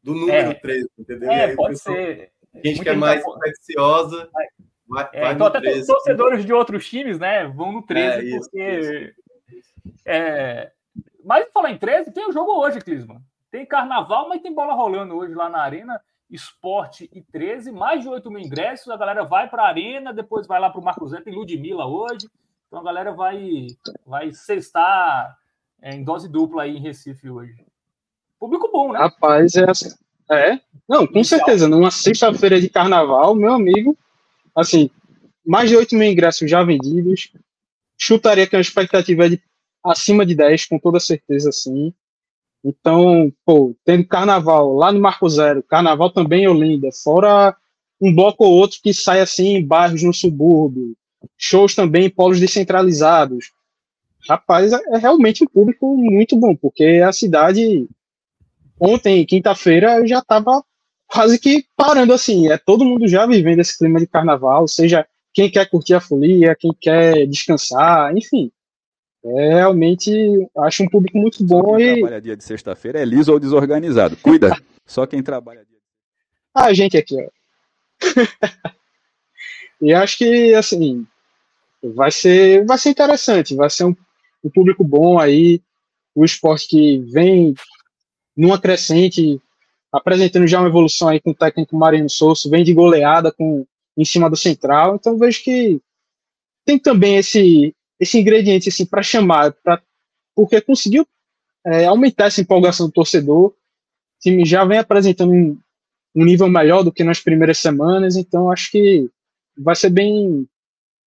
Do número é, 13, entendeu?
É, pode ser.
Gente que é mais preciosa.
Vai, é, vai então, até 13. torcedores de outros times, né, vão no 13, é, isso, porque. Isso. É... Mas falar em 13, tem o jogo hoje, Clisman. Tem carnaval, mas tem bola rolando hoje lá na Arena. Esporte e 13, mais de 8 mil ingressos. A galera vai para a Arena, depois vai lá para o Marcos Zé, tem Ludmilla hoje. Então a galera vai, vai sextar é, em dose dupla aí em Recife hoje. Público bom, né?
Rapaz, é. Assim. É? Não, com certeza. Numa sexta-feira de carnaval, meu amigo, assim, mais de 8 mil ingressos já vendidos. Chutaria que a expectativa é de acima de 10, com toda certeza, sim. Então, pô, tendo carnaval lá no Marco Zero, carnaval também em Olinda, fora um bloco ou outro que sai assim em bairros no subúrbio, shows também em polos descentralizados. Rapaz, é, é realmente um público muito bom, porque a cidade, ontem, quinta-feira, já estava quase que parando assim. É todo mundo já vivendo esse clima de carnaval, seja quem quer curtir a folia, quem quer descansar, enfim. É, realmente acho um público muito bom
quem
e.
trabalha dia de sexta-feira é liso ou desorganizado. Cuida. Só quem trabalha dia.
A gente aqui, ó. e acho que assim vai ser vai ser interessante, vai ser um, um público bom aí, o esporte que vem numa crescente apresentando já uma evolução aí com o técnico Mariano Souza, vem de goleada com em cima do central, então vejo que tem também esse esse ingrediente assim para chamar, pra, porque conseguiu é, aumentar essa empolgação do torcedor. O time já vem apresentando um, um nível melhor do que nas primeiras semanas, então acho que vai ser bem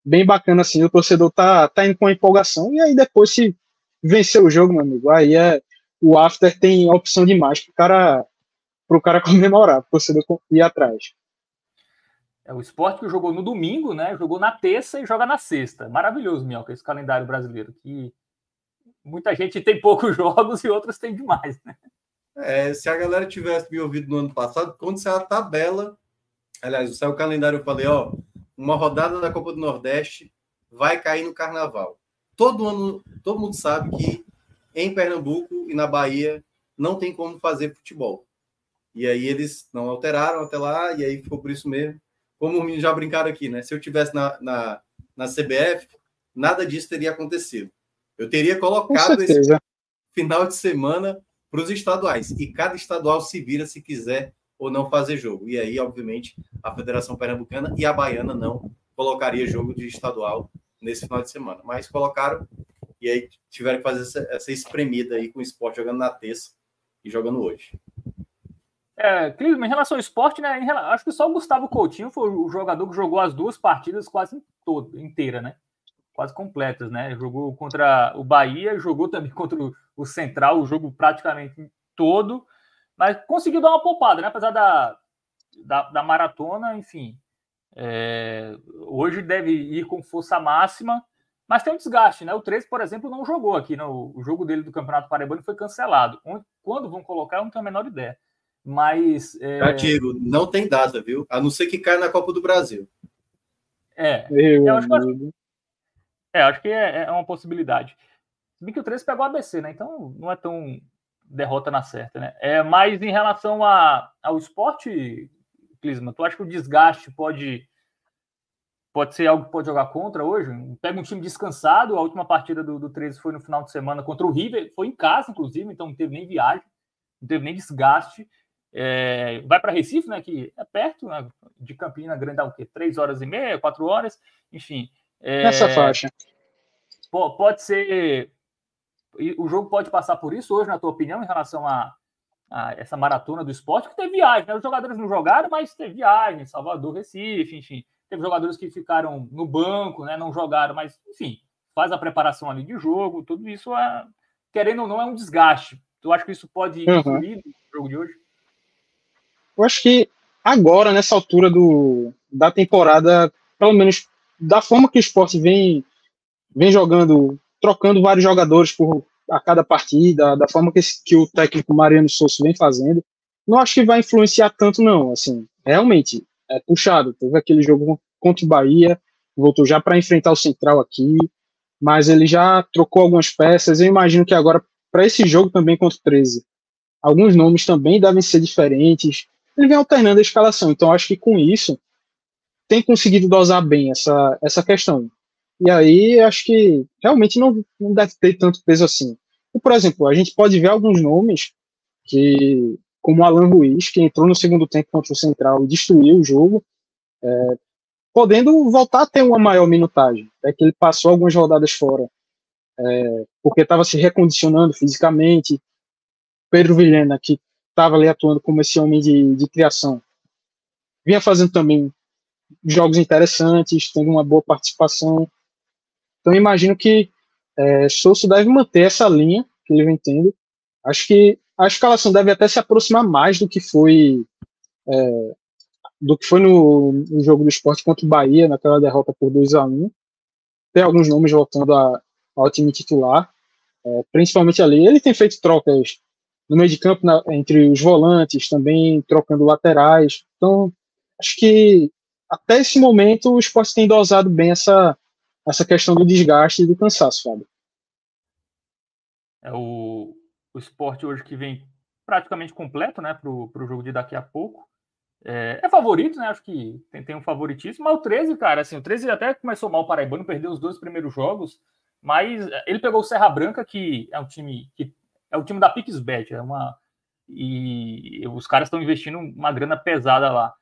bem bacana assim, o torcedor tá tá indo com empolgação e aí depois se vencer o jogo, meu amigo, aí é o after tem opção demais para o cara para o cara comemorar, para o torcedor ir atrás.
É o esporte que jogou no domingo, né? Jogou na terça e joga na sexta. Maravilhoso, Minhoca, esse calendário brasileiro. Que muita gente tem poucos jogos e outros tem demais, né?
É, se a galera tivesse me ouvido no ano passado, quando saiu a tabela, aliás, saiu o calendário, eu falei, ó, uma rodada da Copa do Nordeste vai cair no carnaval. Todo ano, todo mundo sabe que em Pernambuco e na Bahia não tem como fazer futebol. E aí eles não alteraram até lá, e aí ficou por isso mesmo. Como já brincaram aqui, né? Se eu tivesse na, na, na CBF, nada disso teria acontecido. Eu teria colocado esse final de semana para os estaduais. E cada estadual se vira se quiser ou não fazer jogo. E aí, obviamente, a Federação Pernambucana e a Baiana não colocaria jogo de estadual nesse final de semana. Mas colocaram e aí tiveram que fazer essa, essa espremida aí com o esporte jogando na terça e jogando hoje.
É, Cris, em relação ao esporte, né? acho que só o Gustavo Coutinho foi o jogador que jogou as duas partidas quase todo, inteira, né? Quase completas, né? Jogou contra o Bahia, jogou também contra o Central, o jogo praticamente todo, mas conseguiu dar uma poupada, né? Apesar da, da, da maratona, enfim. É, hoje deve ir com força máxima, mas tem um desgaste, né? O 13, por exemplo, não jogou aqui, né? o jogo dele do Campeonato Paraibano foi cancelado. Quando vão colocar, eu não tenho a menor ideia. Mas. É...
Já digo, não tem data, viu? A não ser que caia na Copa do Brasil.
É. Eu, eu acho que, é, acho que é, é uma possibilidade. Se bem que o 13 pegou a ABC, né? Então não é tão, derrota na certa, né? É, mas em relação a, ao esporte, Clisma, tu acha que o desgaste pode pode ser algo que pode jogar contra hoje? Pega um time descansado, a última partida do, do 13 foi no final de semana contra o River, foi em casa, inclusive, então não teve nem viagem, não teve nem desgaste. É, vai para Recife, né? Que é perto, né, de Campina Grande dá o quê? Três horas e meia, quatro horas, enfim.
É, Nessa faixa.
Pode ser. O jogo pode passar por isso hoje, na tua opinião, em relação a, a essa maratona do esporte, que teve viagem, né? Os jogadores não jogaram, mas teve viagem, Salvador, Recife, enfim. Teve jogadores que ficaram no banco, né? Não jogaram, mas, enfim, faz a preparação ali de jogo, tudo isso é, querendo ou não, é um desgaste. Tu acha que isso pode influir uhum. no jogo de hoje?
Eu acho que agora, nessa altura do, da temporada, pelo menos da forma que o esporte vem, vem jogando, trocando vários jogadores por a cada partida, da forma que, que o técnico Mariano Souza vem fazendo, não acho que vai influenciar tanto, não. Assim, realmente, é puxado. Teve aquele jogo contra o Bahia, voltou já para enfrentar o Central aqui, mas ele já trocou algumas peças. Eu imagino que agora, para esse jogo também contra o 13, alguns nomes também devem ser diferentes ele vem alternando a escalação. Então, acho que com isso tem conseguido dosar bem essa, essa questão. E aí, acho que realmente não, não deve ter tanto peso assim. E, por exemplo, a gente pode ver alguns nomes que, como Alan Ruiz, que entrou no segundo tempo contra o Central e destruiu o jogo, é, podendo voltar a ter uma maior minutagem. É que ele passou algumas rodadas fora, é, porque estava se recondicionando fisicamente. Pedro Vilhena, que estava ali atuando como esse homem de, de criação. Vinha fazendo também jogos interessantes, tendo uma boa participação. Então imagino que é, deve manter essa linha que ele vem tendo. Acho que a escalação deve até se aproximar mais do que foi é, do que foi no, no, jogo do esporte contra o Bahia, naquela derrota por 2 a 1 Tem alguns nomes voltando a, ao time titular, é, principalmente ali. Ele tem feito trocas no meio de campo, na, entre os volantes, também trocando laterais. Então, acho que até esse momento o esporte tem dosado bem essa, essa questão do desgaste e do cansaço, Fábio.
É o, o esporte hoje que vem praticamente completo né, para o jogo de daqui a pouco. É, é, favorito, né? Acho que tem, tem um favoritismo, mas o 13, cara, assim, o 13 até começou mal o Paraibano, perdeu os dois primeiros jogos, mas ele pegou o Serra Branca, que é um time que é o time da Pixbet, é uma e os caras estão investindo uma grana pesada lá.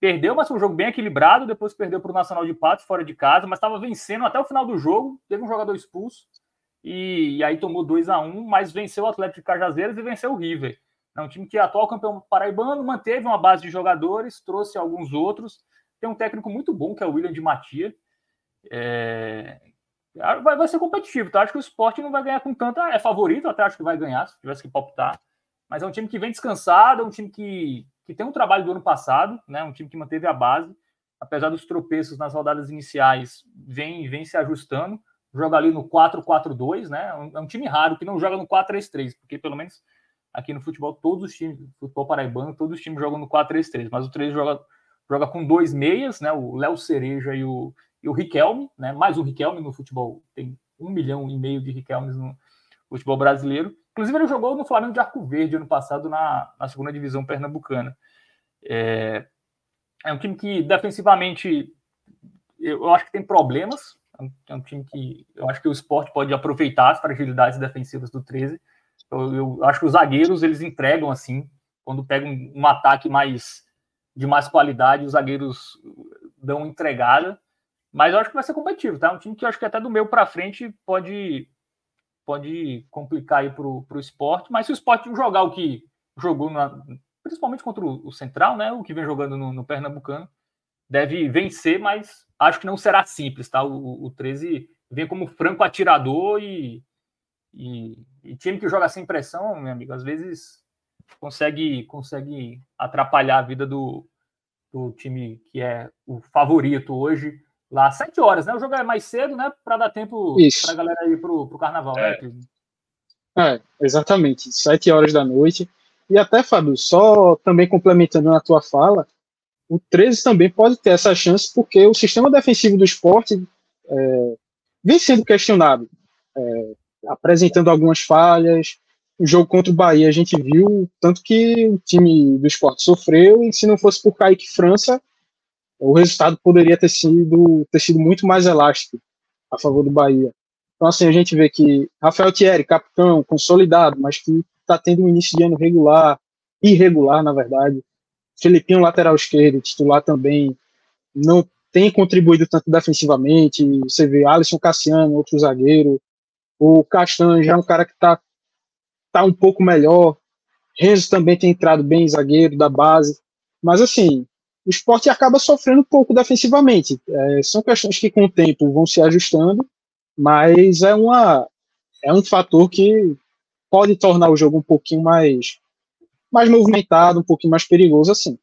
Perdeu, mas foi um jogo bem equilibrado. Depois perdeu para o Nacional de Patos fora de casa, mas estava vencendo até o final do jogo. Teve um jogador expulso e, e aí tomou 2 a 1 mas venceu o Atlético de Cajazeiras e venceu o River. É um time que é atual campeão paraibano, manteve uma base de jogadores, trouxe alguns outros. Tem um técnico muito bom, que é o William de Matia, é, vai, vai ser competitivo, tá? Acho que o esporte não vai ganhar com tanta. É favorito, até acho que vai ganhar, se tivesse que palpitar. Mas é um time que vem descansado, é um time que, que tem um trabalho do ano passado, né? Um time que manteve a base, apesar dos tropeços nas rodadas iniciais, vem, vem se ajustando. Joga ali no 4-4-2, né? É um, é um time raro que não joga no 4-3-3, porque pelo menos aqui no futebol, todos os times, futebol paraibano, todos os times jogam no 4-3-3, mas o 3 joga, joga com dois meias, né? O Léo Cereja e o, e o Riquelme, né? mais um Riquelme no futebol, tem um milhão e meio de Riquelmes no futebol brasileiro. Inclusive, ele jogou no Flamengo de Arco Verde ano passado na, na segunda divisão pernambucana. É, é um time que defensivamente eu, eu acho que tem problemas. É um, é um, time que eu acho que o esporte pode aproveitar as fragilidades defensivas do 13. Eu, eu acho que os zagueiros eles entregam assim, quando pegam um, ataque mais de mais qualidade, os zagueiros dão entregada. Mas eu acho que vai ser competitivo, tá? Um time que eu acho que até do meio para frente pode pode complicar aí pro, pro esporte, mas se o esporte jogar o que jogou, na, principalmente contra o, o, Central, né? O que vem jogando no, no, Pernambucano, deve vencer, mas acho que não será simples, tá? O, o 13 vem como franco atirador e, e, e time que joga sem pressão, meu amigo, às vezes consegue, consegue atrapalhar a vida do, do time que é o favorito hoje lá às 7 horas, né? O jogo é mais cedo, né? Para dar tempo para a galera ir pro, pro carnaval, né, é. né?
É, exatamente, 7 horas da noite. E até, Fábio, só também complementando na tua fala, o 13 também pode ter essa chance, porque o sistema defensivo do esporte é, vem sendo questionado, é, apresentando algumas falhas. o jogo contra o Bahia a gente viu tanto que o time do esporte sofreu e se não fosse por Kaique França, o resultado poderia ter sido, ter sido muito mais elástico a favor do Bahia. Então, assim, a gente vê que Rafael Thierry, capitão, consolidado, mas que está tendo um início de ano regular, irregular, na verdade. Felipinho, lateral esquerdo, titular também, não tem contribuído tanto defensivamente. Você vê Alisson Cassiano, outro zagueiro. O Castanho já é um cara que está tá um pouco melhor. Renzo também tem entrado bem, zagueiro da base. Mas, assim, o esporte acaba sofrendo um pouco defensivamente. É, são questões que, com o tempo, vão se ajustando, mas é, uma, é um fator que pode tornar o jogo um pouquinho mais, mais movimentado, um pouquinho mais perigoso assim.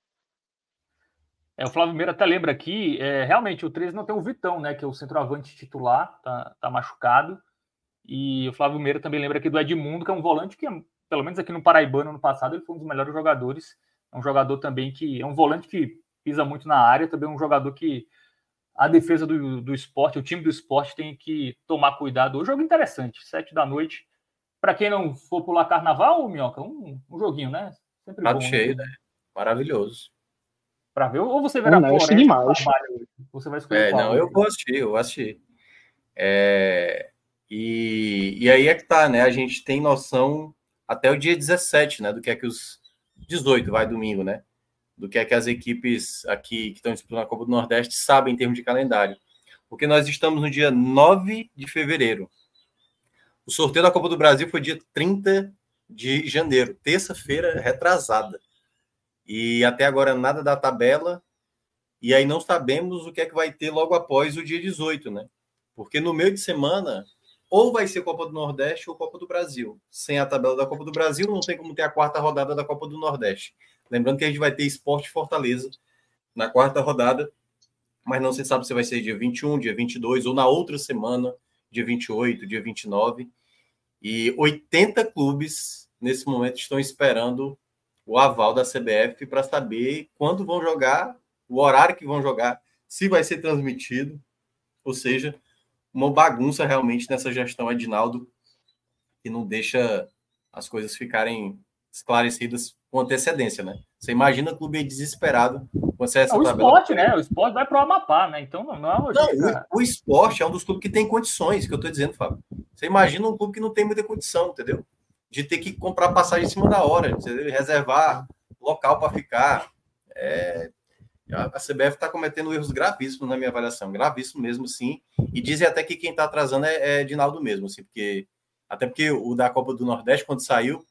É, o Flávio Meira até lembra aqui, é, realmente o 13 não tem o Vitão, né, que é o centroavante titular, tá, tá machucado. E o Flávio Meira também lembra aqui do Edmundo, que é um volante que, pelo menos aqui no Paraibano, no passado, ele foi um dos melhores jogadores. É um jogador também que é um volante que pisa muito na área, também um jogador que a defesa do, do esporte, o time do esporte tem que tomar cuidado. O jogo é interessante, sete da noite. Para quem não for pular carnaval, Minhoca, um, um joguinho, né?
Sempre Prato bom, cheio, né? Maravilhoso.
Para ver, ou você verá
não, floresta, demais.
você vai escolher
é, qual, Não, eu vou assistir, eu vou assistir. É, e, e aí é que tá, né? A gente tem noção até o dia 17, né? Do que é que os 18, vai domingo, né? do que é que as equipes aqui que estão disputando a Copa do Nordeste sabem em termos de calendário. Porque nós estamos no dia 9 de fevereiro. O sorteio da Copa do Brasil foi dia 30 de janeiro, terça-feira retrasada. E até agora nada da tabela. E aí não sabemos o que é que vai ter logo após o dia 18, né? Porque no meio de semana, ou vai ser Copa do Nordeste ou Copa do Brasil. Sem a tabela da Copa do Brasil, não tem como ter a quarta rodada da Copa do Nordeste. Lembrando que a gente vai ter Esporte Fortaleza na quarta rodada, mas não se sabe se vai ser dia 21, dia 22 ou na outra semana, dia 28, dia 29. E 80 clubes nesse momento estão esperando o aval da CBF para saber quando vão jogar, o horário que vão jogar, se vai ser transmitido. Ou seja, uma bagunça realmente nessa gestão Edinaldo que não deixa as coisas ficarem esclarecidas com antecedência, né? Você imagina o clube desesperado com essa
é, O esporte, né? O esporte vai para o Amapá, né? Então não, é uma
não, o, o, esporte é um dos clubes que tem condições, que eu estou dizendo, Fábio. Você imagina um clube que não tem muita condição, entendeu? De ter que comprar passagem em cima da hora, entendeu? reservar local para ficar. É... A CBF está cometendo erros gravíssimos na minha avaliação, gravíssimo mesmo, sim. E dizem até que quem está atrasando é, é Dinaldo mesmo, assim, porque até porque o da Copa do Nordeste, quando saiu,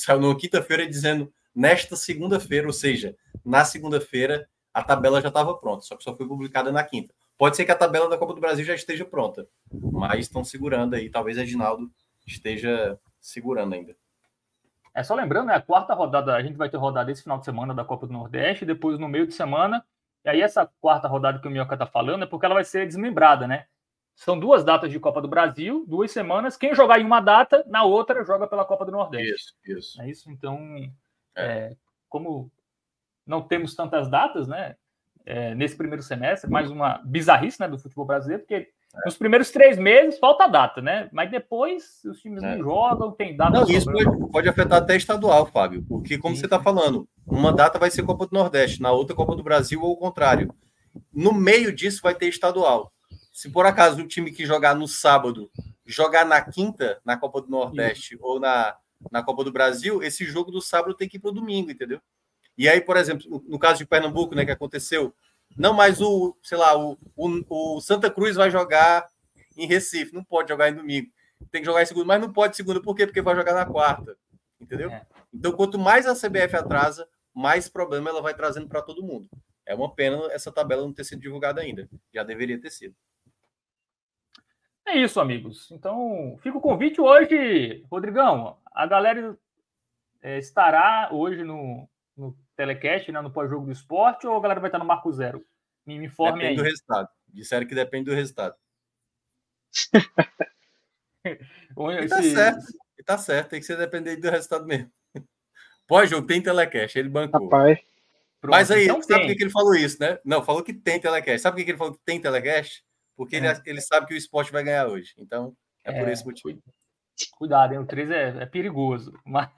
saiu na quinta-feira dizendo nesta segunda-feira, ou seja, na segunda-feira a tabela já estava pronta, só que só foi publicada na quinta. Pode ser que a tabela da Copa do Brasil já esteja pronta, mas estão segurando aí, talvez Edinaldo esteja segurando ainda.
É só lembrando, né, a quarta rodada, a gente vai ter rodada esse final de semana da Copa do Nordeste, depois no meio de semana, e aí essa quarta rodada que o Minhoca está falando é porque ela vai ser desmembrada, né? São duas datas de Copa do Brasil, duas semanas. Quem jogar em uma data, na outra joga pela Copa do Nordeste.
Isso, isso.
É isso. Então, é. é, como não temos tantas datas, né? É, nesse primeiro semestre, mais uma bizarrice né, do futebol brasileiro, porque é. nos primeiros três meses falta data, né? Mas depois os times não é. jogam, tem data.
Não, isso pode, pode, afetar até estadual, Fábio, porque, como Sim. você está falando, uma data vai ser Copa do Nordeste, na outra Copa do Brasil ou o contrário. No meio disso vai ter estadual. Se por acaso o time que jogar no sábado jogar na quinta, na Copa do Nordeste Sim. ou na, na Copa do Brasil, esse jogo do sábado tem que ir para o domingo, entendeu? E aí, por exemplo, no caso de Pernambuco, né, que aconteceu, não mais o, sei lá, o, o, o Santa Cruz vai jogar em Recife, não pode jogar em domingo. Tem que jogar em segunda, mas não pode segunda, por quê? Porque vai jogar na quarta, entendeu? É. Então, quanto mais a CBF atrasa, mais problema ela vai trazendo para todo mundo. É uma pena essa tabela não ter sido divulgada ainda. Já deveria ter sido.
É isso, amigos. Então, fica o convite hoje, Rodrigão. A galera é, estará hoje no, no telecast, né, no pós-jogo do esporte, ou a galera vai estar no Marco Zero? Me, me informe
depende
aí.
do resultado. Disseram que depende do resultado. e tá certo. E tá certo, tem que ser dependente do resultado mesmo. Pós-jogo tem telecast, ele bancou.
Rapaz.
Mas aí, então sabe por que ele falou isso, né? Não, falou que tem telecast. Sabe por que ele falou que tem telecast? Porque é. ele, ele sabe que o esporte vai ganhar hoje. Então, é, é, por esse motivo.
Cuidado, hein? O 13 é, é perigoso. Mas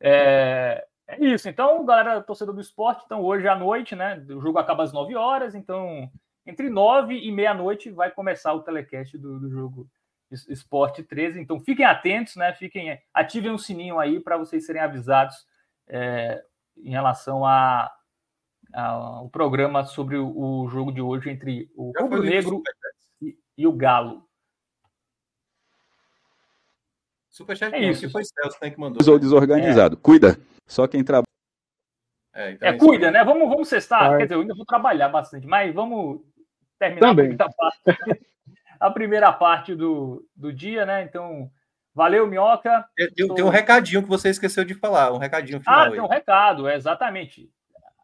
é, é, isso. Então, galera, torcedor do esporte, então hoje à noite, né? O jogo acaba às 9 horas, então entre 9 e meia-noite vai começar o telecast do, do jogo Esporte 13. Então fiquem atentos, né? Fiquem, ativem o sininho aí para vocês serem avisados é, em relação a, o programa sobre o, o, jogo de hoje entre o Rubro Negro e, e, o Galo.
Superchat é isso. foi Celso né, que mandou.
Ou desorganizado. É. Cuida. Só quem trabalha.
É, então é, cuida, né? Vamos, vamos cestar. Quer dizer, eu ainda vou trabalhar bastante, mas vamos terminar
Também. a
primeira parte, a primeira parte do, do dia, né? Então, valeu, Minhoca.
Tem, Tô... tem, um recadinho que você esqueceu de falar, um recadinho final.
Ah, tem um recado, é, exatamente.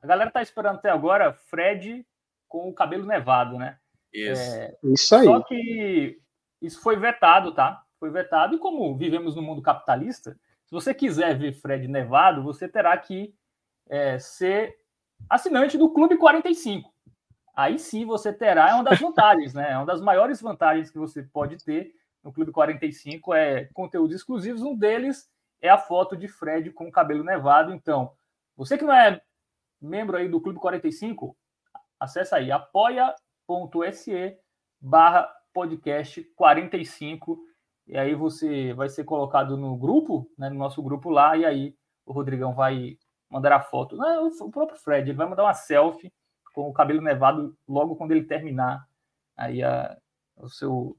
A galera tá esperando até agora Fred com o cabelo nevado, né?
Isso.
É, isso aí.
Só que isso foi vetado, tá? Foi vetado, e como vivemos no mundo capitalista, se você quiser ver Fred nevado, você terá que é, ser assinante do Clube 45 aí sim você terá, é uma das vantagens, né? É uma das maiores vantagens que você pode ter no Clube 45 é conteúdos exclusivos. Um deles é a foto de Fred com o cabelo nevado. Então, você que não é membro aí do Clube 45, acessa aí apoia.se barra podcast 45 e aí você vai ser colocado no grupo, né, no nosso grupo lá, e aí o Rodrigão vai mandar a foto. Não, o próprio Fred, ele vai mandar uma selfie com o cabelo nevado logo quando ele terminar aí a, o seu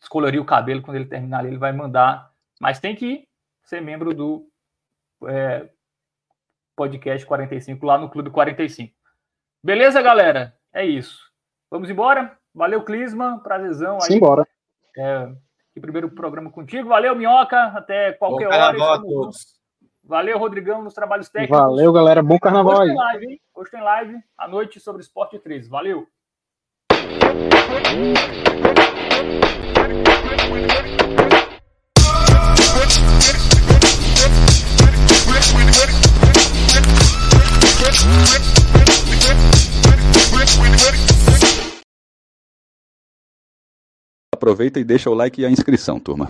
descolorir o cabelo quando ele terminar ele vai mandar mas tem que ser membro do é, podcast 45 lá no Clube 45 beleza galera é isso vamos embora valeu Clisma prazerzão
aí embora
é, que primeiro programa contigo valeu Minhoca até qualquer hora Valeu, Rodrigão, nos trabalhos técnicos.
Valeu, galera. Bom carnaval
Hoje
aí.
Tem live, hein? Hoje tem live à noite sobre Esporte 13. Valeu.
Aproveita e deixa o like e a inscrição, turma.